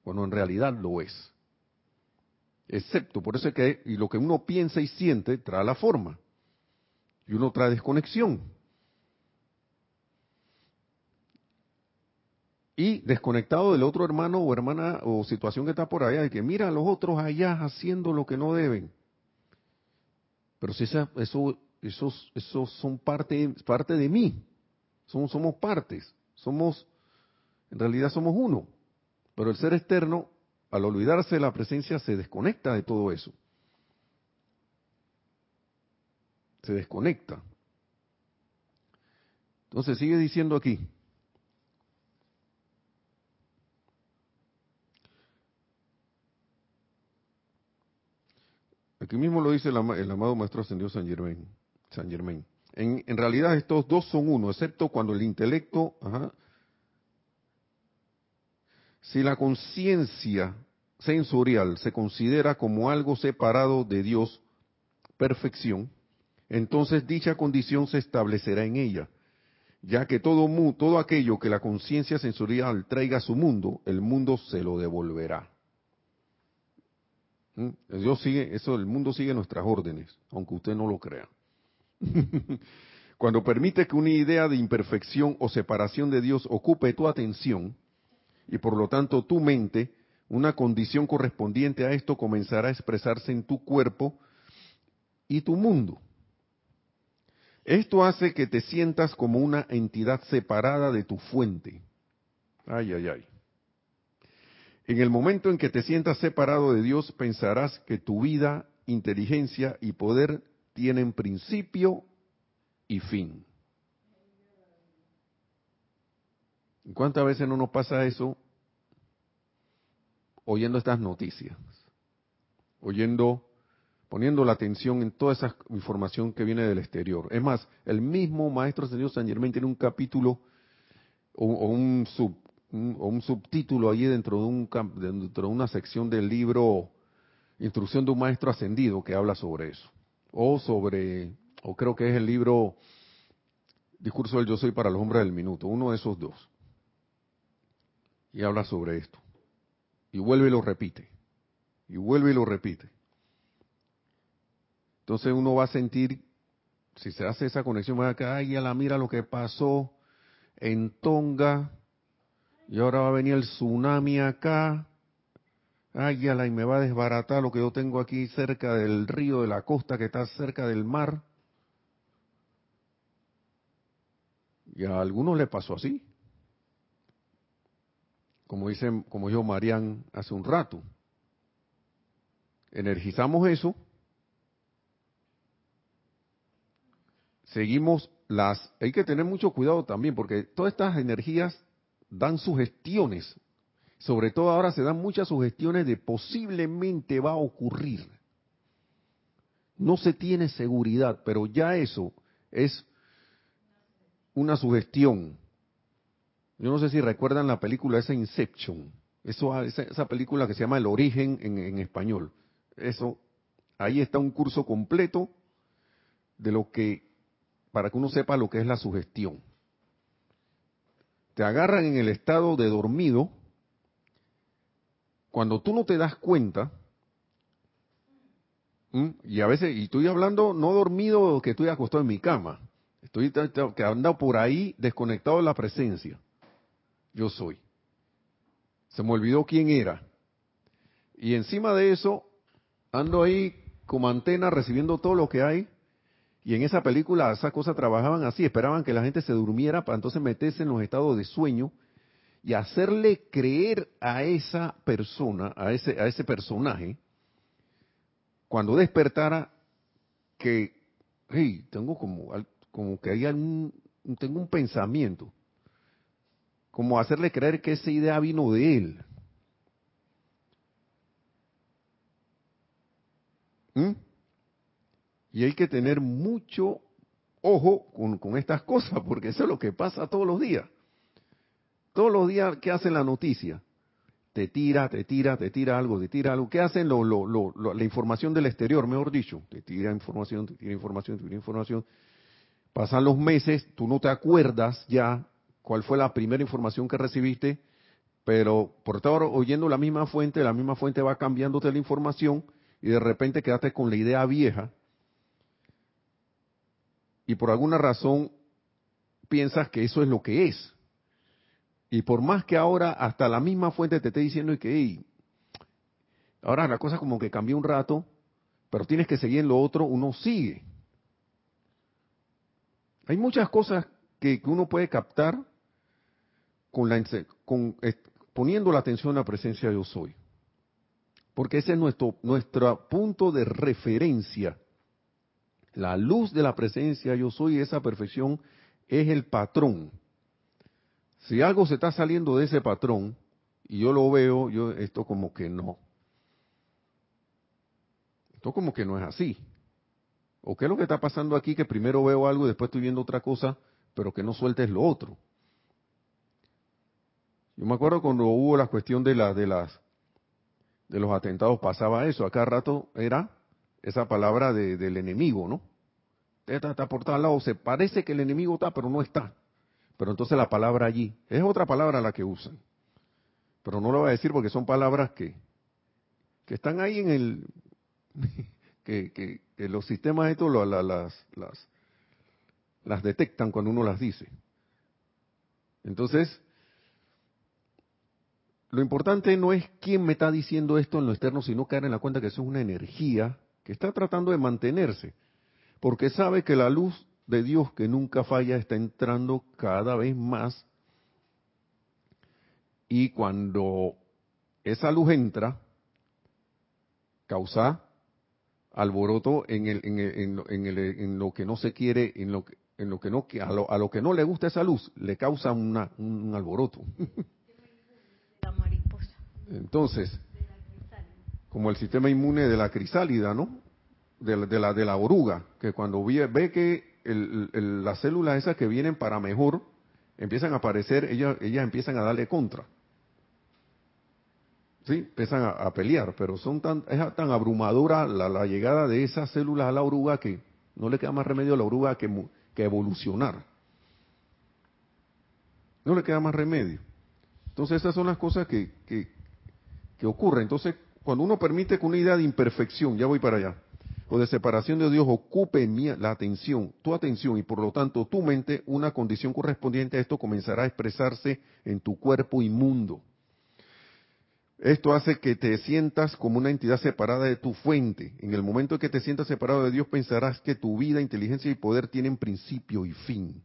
cuando en realidad lo es. Excepto, por eso es que y lo que uno piensa y siente trae la forma. Y uno trae desconexión. Y desconectado del otro hermano o hermana o situación que está por allá, de que mira a los otros allá haciendo lo que no deben. Pero si esa, eso, esos, son parte, parte de mí. Somos, somos partes. Somos en realidad somos uno. Pero el ser externo, al olvidarse de la presencia, se desconecta de todo eso. Se desconecta. Entonces sigue diciendo aquí, Aquí mismo lo dice el, amado Maestro Ascendido San Germain. San Germain. En, realidad estos dos son uno, excepto cuando el intelecto, ajá, si la conciencia sensorial se considera como algo separado de Dios, perfección, entonces dicha condición se establecerá en ella, ya que todo, todo aquello que la conciencia sensorial traiga a su mundo, el mundo se lo devolverá. ¿Mm? Dios sigue, eso, el mundo sigue nuestras órdenes, aunque usted no lo crea. Cuando permite que una idea de imperfección o separación de Dios ocupe tu atención, y por lo tanto tu mente, una condición correspondiente a esto comenzará a expresarse en tu cuerpo y tu mundo. Esto hace que te sientas como una entidad separada de tu fuente. Ay, ay, ay. En el momento en que te sientas separado de Dios, pensarás que tu vida, inteligencia y poder tienen principio y fin. ¿Cuántas veces no nos pasa eso oyendo estas noticias? Oyendo, poniendo la atención en toda esa información que viene del exterior. Es más, el mismo Maestro Señor San Germain tiene un capítulo o, un, sub, o un subtítulo allí dentro de, un, dentro de una sección del libro Instrucción de un Maestro Ascendido que habla sobre eso. O sobre, o creo que es el libro Discurso del Yo Soy para los Hombres del Minuto, uno de esos dos y habla sobre esto. Y vuelve y lo repite. Y vuelve y lo repite. Entonces uno va a sentir, si se hace esa conexión, va a decir, ay, ya la mira lo que pasó en Tonga, y ahora va a venir el tsunami acá, ay, ya la, y me va a desbaratar lo que yo tengo aquí cerca del río, de la costa que está cerca del mar. Y a algunos le pasó así como dice, como dijo Marian hace un rato. Energizamos eso, seguimos las, hay que tener mucho cuidado también, porque todas estas energías dan sugestiones, sobre todo ahora se dan muchas sugestiones de posiblemente va a ocurrir. No se tiene seguridad, pero ya eso es una sugestión yo no sé si recuerdan la película esa Inception, eso, esa, película que se llama El origen en, español. Eso, ahí está un curso completo de lo que, para que uno sepa lo que es la sugestión. Te agarran en el estado de dormido, cuando tú no te das cuenta, y a veces, y estoy hablando no dormido que estoy acostado en mi cama, estoy que ando por ahí desconectado de la presencia yo soy. Se me olvidó quién era. Y encima de eso, ando ahí como antena recibiendo todo lo que hay. Y en esa película esas cosas trabajaban así, esperaban que la gente se durmiera para entonces meterse en los estados de sueño y hacerle creer a esa persona, a ese, a ese personaje, cuando despertara, que, hey, tengo como, como que hay algún, tengo un pensamiento como hacerle creer que esa idea vino de él. ¿Mm? Y hay que tener mucho ojo con, estas cosas, porque eso es lo que pasa todos los días. Todos los días, ¿qué hacen la noticia? Te tira, te tira, te tira algo, te tira algo. ¿Qué hacen lo, la información del exterior, mejor dicho? Te tira información, te tira información, te tira información. Pasan los meses, tú no te acuerdas ya cuál fue la primera información que recibiste, pero por estar oyendo la misma fuente, la misma fuente va cambiándote la información y de repente quedaste con la idea vieja y por alguna razón piensas que eso es lo que es. Y por más que ahora hasta la misma fuente te esté diciendo que ahora la cosa como que cambió un rato, pero tienes que seguir en lo otro, uno sigue. Hay muchas cosas que, uno puede captar con la, con, poniendo la atención a la presencia de yo soy. Porque ese es nuestro, nuestro punto de referencia. La luz de la presencia yo soy, esa perfección, es el patrón. Si algo se está saliendo de ese patrón, y yo lo veo, yo esto como que no. Esto como que no es así. ¿O qué es lo que está pasando aquí que primero veo algo y después estoy viendo otra cosa, pero que no sueltes lo otro? Yo me acuerdo cuando hubo la cuestión de, la, de las de los atentados pasaba eso, acá rato era esa palabra del enemigo, ¿no? Está, está por tal lado, se parece que el enemigo está, pero no está. Pero entonces la palabra allí, es otra palabra la que usan. Pero no lo voy a decir porque son palabras que, que están ahí en el, que, que, los sistemas estos las, las, las detectan cuando uno las dice. Entonces, lo importante no es quién me está diciendo esto en lo externo, sino caer en la cuenta que eso es una energía que está tratando de mantenerse, porque sabe que la luz de Dios que nunca falla está entrando cada vez más y cuando esa luz entra, causa alboroto en, el, en, en, en, lo que no se quiere, en lo que, en lo que no a lo, a lo que no le gusta esa luz, le causa una, un alboroto. Entonces, como el sistema inmune de la crisálida, ¿no? De, la, de la oruga, que cuando ve, ve que las células esas que vienen para mejor empiezan a aparecer, ellas, ellas empiezan a darle contra. ¿Sí? Empiezan a, pelear, pero son tan, es tan abrumadora la, llegada de esas células a la oruga que no le queda más remedio a la oruga que, que evolucionar. No le queda más remedio. Entonces esas son las cosas que, que, que ocurre. Entonces, cuando uno permite que una idea de imperfección, ya voy para allá, o de separación de Dios ocupe la atención, tu atención y por lo tanto tu mente, una condición correspondiente a esto comenzará a expresarse en tu cuerpo inmundo. Esto hace que te sientas como una entidad separada de tu fuente. En el momento en que te sientas separado de Dios pensarás que tu vida, inteligencia y poder tienen principio y fin.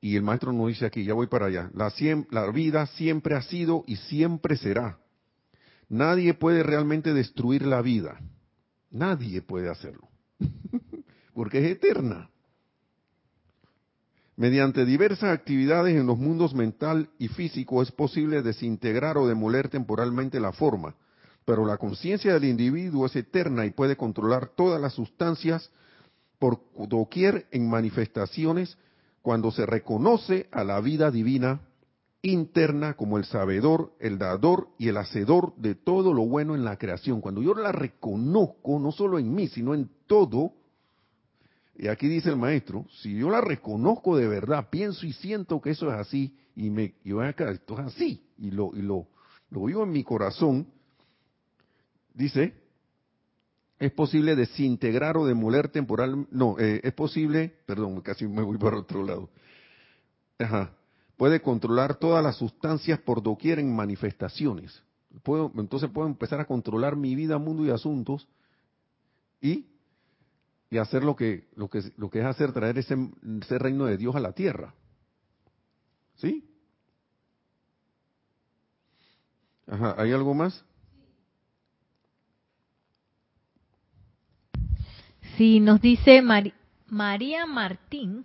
Y el maestro nos dice aquí, ya voy para allá, la, la vida siempre ha sido y siempre será. Nadie puede realmente destruir la vida. Nadie puede hacerlo. Porque es eterna. Mediante diversas actividades en los mundos mental y físico es posible desintegrar o demoler temporalmente la forma, pero la conciencia del individuo es eterna y puede controlar todas las sustancias por doquier en manifestaciones cuando se reconoce a la vida divina interna como el sabedor, el dador y el hacedor de todo lo bueno en la creación. Cuando yo la reconozco, no solo en mí, sino en todo, y aquí dice el maestro, si yo la reconozco de verdad, pienso y siento que eso es así, y me yo acá, esto es así, y lo, y lo, lo vivo en mi corazón, dice, es posible desintegrar o demoler temporal, no, eh, es posible, perdón, casi me voy para otro lado. Ajá. Puede controlar todas las sustancias por doquier en manifestaciones. Puedo, entonces puedo empezar a controlar mi vida, mundo y asuntos y, y hacer lo que, lo que, lo que es hacer, traer ese, ese reino de Dios a la tierra. ¿Sí? Ajá, ¿hay algo más? Sí, nos dice María Martín,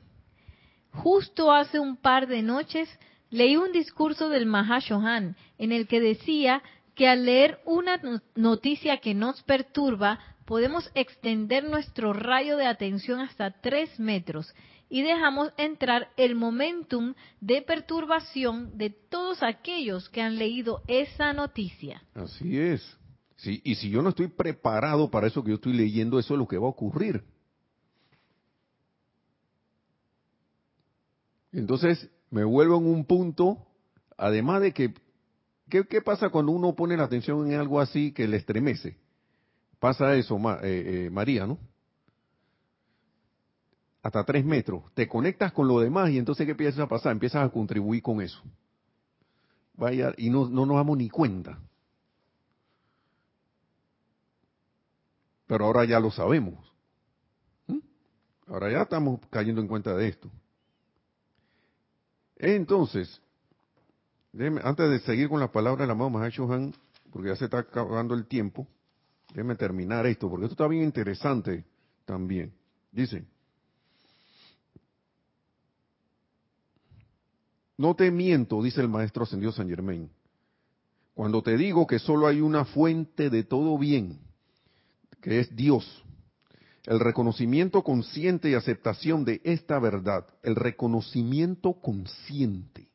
justo hace un par de noches leí un discurso del Mahashohan en el que decía que al leer una noticia que nos perturba, podemos extender nuestro rayo de atención hasta tres metros y dejamos entrar el momentum de perturbación de todos aquellos que han leído esa noticia. Así es. Sí, y si yo no estoy preparado para eso que yo estoy leyendo, eso es lo que va a ocurrir. Entonces me vuelvo en un punto, además de que, ¿qué, pasa cuando uno pone la atención en algo así que le estremece? Pasa eso, eh, eh, María, ¿no? Hasta tres metros. Te conectas con lo demás y entonces ¿qué empiezas a pasar? Empiezas a contribuir con eso. Vaya, y no, no nos damos ni cuenta. Pero ahora ya lo sabemos. ¿Mm? Ahora ya estamos cayendo en cuenta de esto. Entonces, antes de seguir con la palabra de la mamá Han, porque ya se está acabando el tiempo, déjeme terminar esto, porque esto está bien interesante también. Dice, no te miento, dice el maestro ascendido San Germain, cuando te digo que solo hay una fuente de todo bien, que es Dios. El reconocimiento consciente y aceptación de esta verdad. El reconocimiento consciente.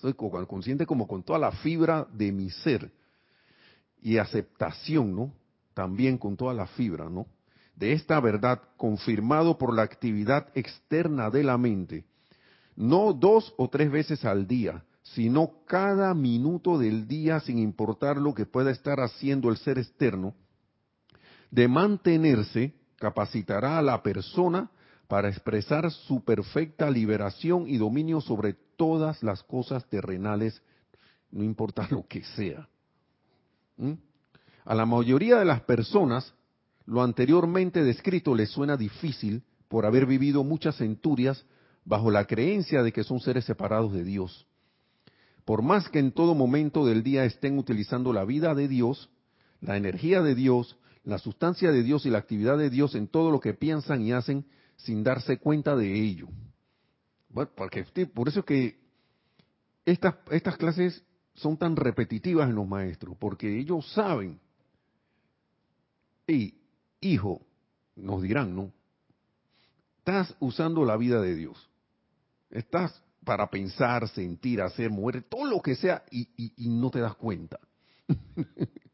Soy consciente como con toda la fibra de mi ser. Y aceptación, ¿no? También con toda la fibra, ¿no? De esta verdad confirmado por la actividad externa de la mente. No dos o tres veces al día, sino cada minuto del día sin importar lo que pueda estar haciendo el ser externo, de mantenerse, capacitará a la persona para expresar su perfecta liberación y dominio sobre todas las cosas terrenales, no importa lo que sea. ¿Mm? A la mayoría de las personas, lo anteriormente descrito les suena difícil por haber vivido muchas centurias bajo la creencia de que son seres separados de Dios. Por más que en todo momento del día estén utilizando la vida de Dios, la energía de Dios, la sustancia de Dios y la actividad de Dios en todo lo que piensan y hacen sin darse cuenta de ello. Bueno, porque, por eso que estas, estas clases son tan repetitivas en los maestros, porque ellos saben, y hijo, nos dirán, ¿no? Estás usando la vida de Dios. Estás para pensar, sentir, hacer, mover, todo lo que sea, y, no te das cuenta.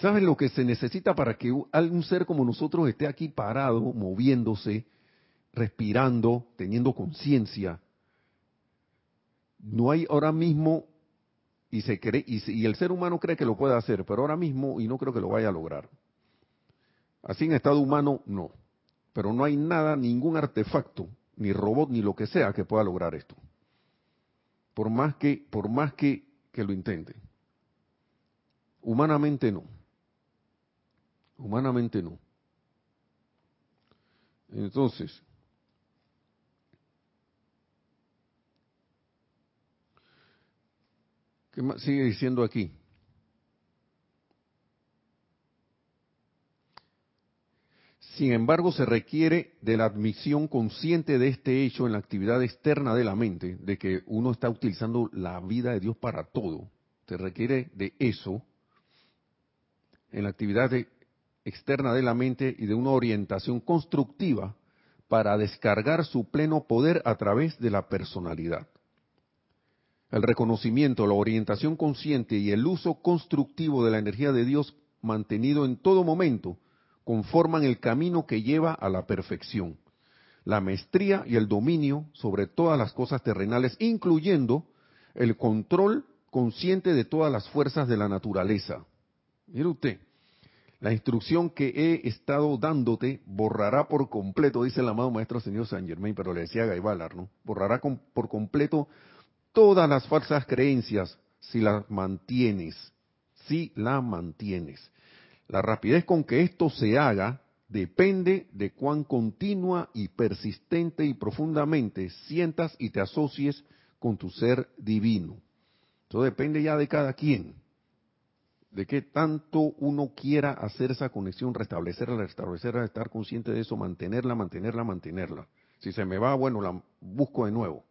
¿Sabes lo que se necesita para que algún ser como nosotros esté aquí parado, moviéndose, respirando, teniendo conciencia? No hay ahora mismo, y, se cree, y, y el ser humano cree que lo puede hacer, pero ahora mismo, y no creo que lo vaya a lograr. Así en estado humano, no. Pero no hay nada, ningún artefacto ni robot, ni lo que sea que pueda lograr esto. Por más que, por más que, que lo intente. Humanamente no. Humanamente no. Entonces, ¿qué más sigue diciendo aquí? Sin embargo, se requiere de la admisión consciente de este hecho en la actividad externa de la mente, de que uno está utilizando la vida de Dios para todo. Se requiere de eso en la actividad externa de la mente y de una orientación constructiva para descargar su pleno poder a través de la personalidad. El reconocimiento, la orientación consciente y el uso constructivo de la energía de Dios mantenido en todo momento conforman el camino que lleva a la perfección, la maestría y el dominio sobre todas las cosas terrenales, incluyendo el control consciente de todas las fuerzas de la naturaleza. Mire usted, la instrucción que he estado dándote borrará por completo, dice el amado maestro señor San Germain, pero le decía a Gaibalar, ¿no? Borrará por completo todas las falsas creencias si las mantienes, si las mantienes. La rapidez con que esto se haga depende de cuán continua y persistente y profundamente sientas y te asocies con tu ser divino. Eso depende ya de cada quien, de qué tanto uno quiera hacer esa conexión, restablecerla, restablecerla, estar consciente de eso, mantenerla, mantenerla, mantenerla. Si se me va, bueno, la busco de nuevo.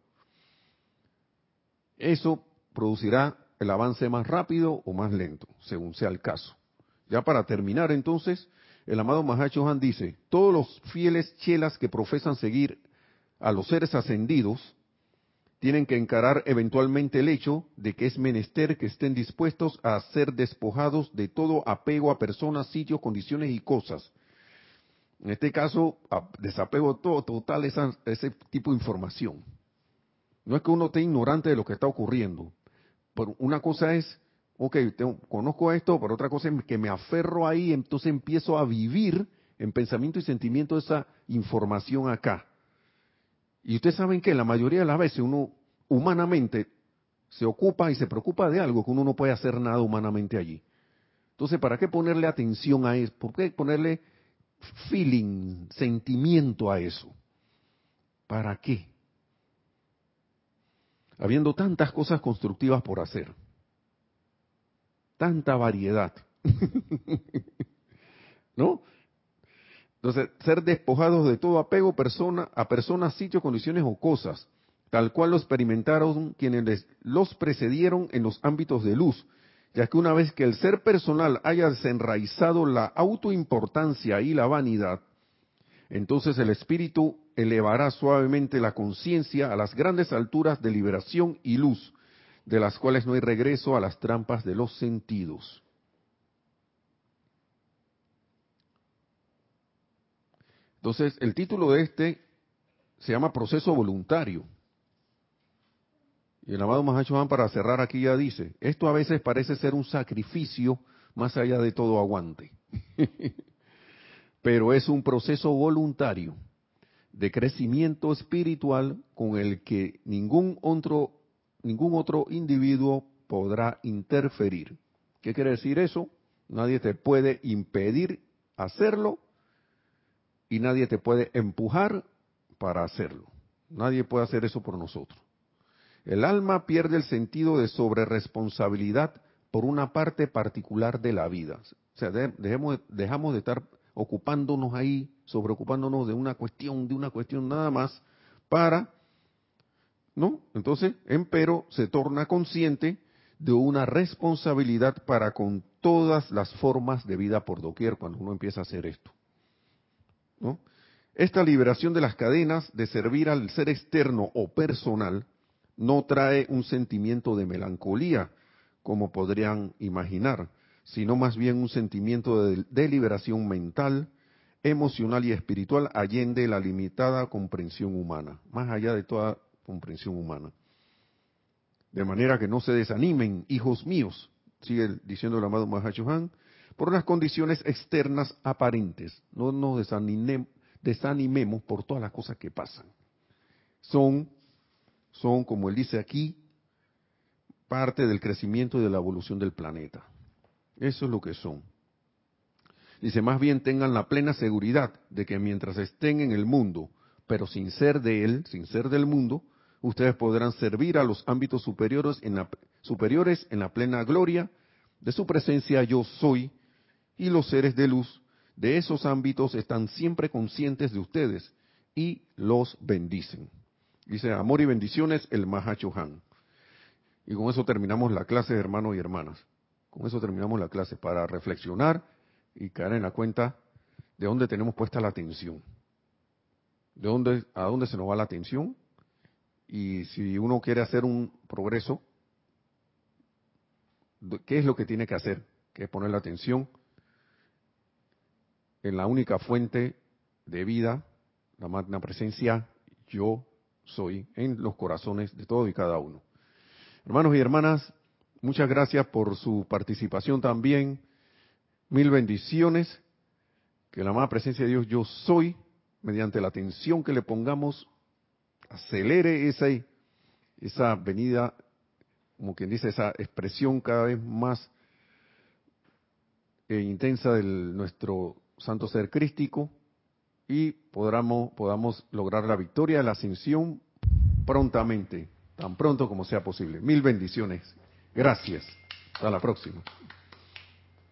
Eso producirá el avance más rápido o más lento, según sea el caso. Ya para terminar entonces, el amado Mahacho Han dice, todos los fieles chelas que profesan seguir a los seres ascendidos tienen que encarar eventualmente el hecho de que es menester que estén dispuestos a ser despojados de todo apego a personas, sitios, condiciones y cosas. En este caso, desapego todo, total esa, ese tipo de información. No es que uno esté ignorante de lo que está ocurriendo, pero una cosa es ok, conozco esto, pero otra cosa es que me aferro ahí, entonces empiezo a vivir en pensamiento y sentimiento esa información acá. Y ustedes saben que la mayoría de las veces uno humanamente se ocupa y se preocupa de algo que uno no puede hacer nada humanamente allí. Entonces, ¿para qué ponerle atención a eso? ¿Por qué ponerle feeling, sentimiento a eso? ¿Para qué? Habiendo tantas cosas constructivas por hacer tanta variedad. ¿No? Entonces, ser despojados de todo apego persona, a personas, sitios, condiciones o cosas, tal cual lo experimentaron quienes los precedieron en los ámbitos de luz ya que una vez que el ser personal haya desenraizado la autoimportancia y la vanidad, entonces el espíritu elevará suavemente la conciencia a las grandes alturas de liberación y luz, de las cuales no hay regreso a las trampas de los sentidos. Entonces, el título de este se llama Proceso Voluntario. Y el amado Mahacho para cerrar aquí ya dice, esto a veces parece ser un sacrificio más allá de todo aguante. Pero es un proceso voluntario de crecimiento espiritual con el que ningún otro, ningún otro individuo podrá interferir. ¿Qué quiere decir eso? Nadie te puede impedir hacerlo y nadie te puede empujar para hacerlo. Nadie puede hacer eso por nosotros. El alma pierde el sentido de sobreresponsabilidad por una parte particular de la vida. O sea, dejemos, dejamos de estar ocupándonos ahí, sobreocupándonos de una cuestión, de una cuestión nada más, para, ¿no? Entonces, empero se torna consciente de una responsabilidad para con todas las formas de vida por doquier cuando uno empieza a hacer esto. ¿No? Esta liberación de las cadenas de servir al ser externo o personal no trae un sentimiento de melancolía, como podrían imaginar, sino más bien un sentimiento de, liberación mental, emocional y espiritual allende la limitada comprensión humana, más allá de toda comprensión humana. De manera que no se desanimen, hijos míos, sigue diciendo el amado Mahachohan, por las condiciones externas aparentes. No nos desanimemos por todas las cosas que pasan. Son, son, como él dice aquí, parte del crecimiento y de la evolución del planeta. Eso es lo que son. Dice, más bien tengan la plena seguridad de que mientras estén en el mundo, pero sin ser de él, sin ser del mundo, ustedes podrán servir a los ámbitos superiores en la, superiores en la plena gloria de su presencia yo soy, y los seres de luz de esos ámbitos están siempre conscientes de ustedes y los bendicen. Dice, amor y bendiciones, el Mahacho Han. Y con eso terminamos la clase, hermanos y hermanas. Con eso terminamos la clase para reflexionar y caer en la cuenta de dónde tenemos puesta la atención. De dónde, a dónde se nos va la atención. Y si uno quiere hacer un progreso, ¿qué es lo que tiene que hacer? Que es poner la atención en la única fuente de vida, la magna presencia, yo soy, en los corazones de todos y cada uno. Hermanos y hermanas, Muchas gracias por su participación también. Mil bendiciones. Que la amada presencia de Dios yo soy, mediante la atención que le pongamos, acelere esa, esa venida, como quien dice, esa expresión cada vez más e intensa de nuestro santo ser crístico y podamos, podamos lograr la victoria la ascensión prontamente, tan pronto como sea posible. Mil bendiciones. Gracias. Hasta la próxima.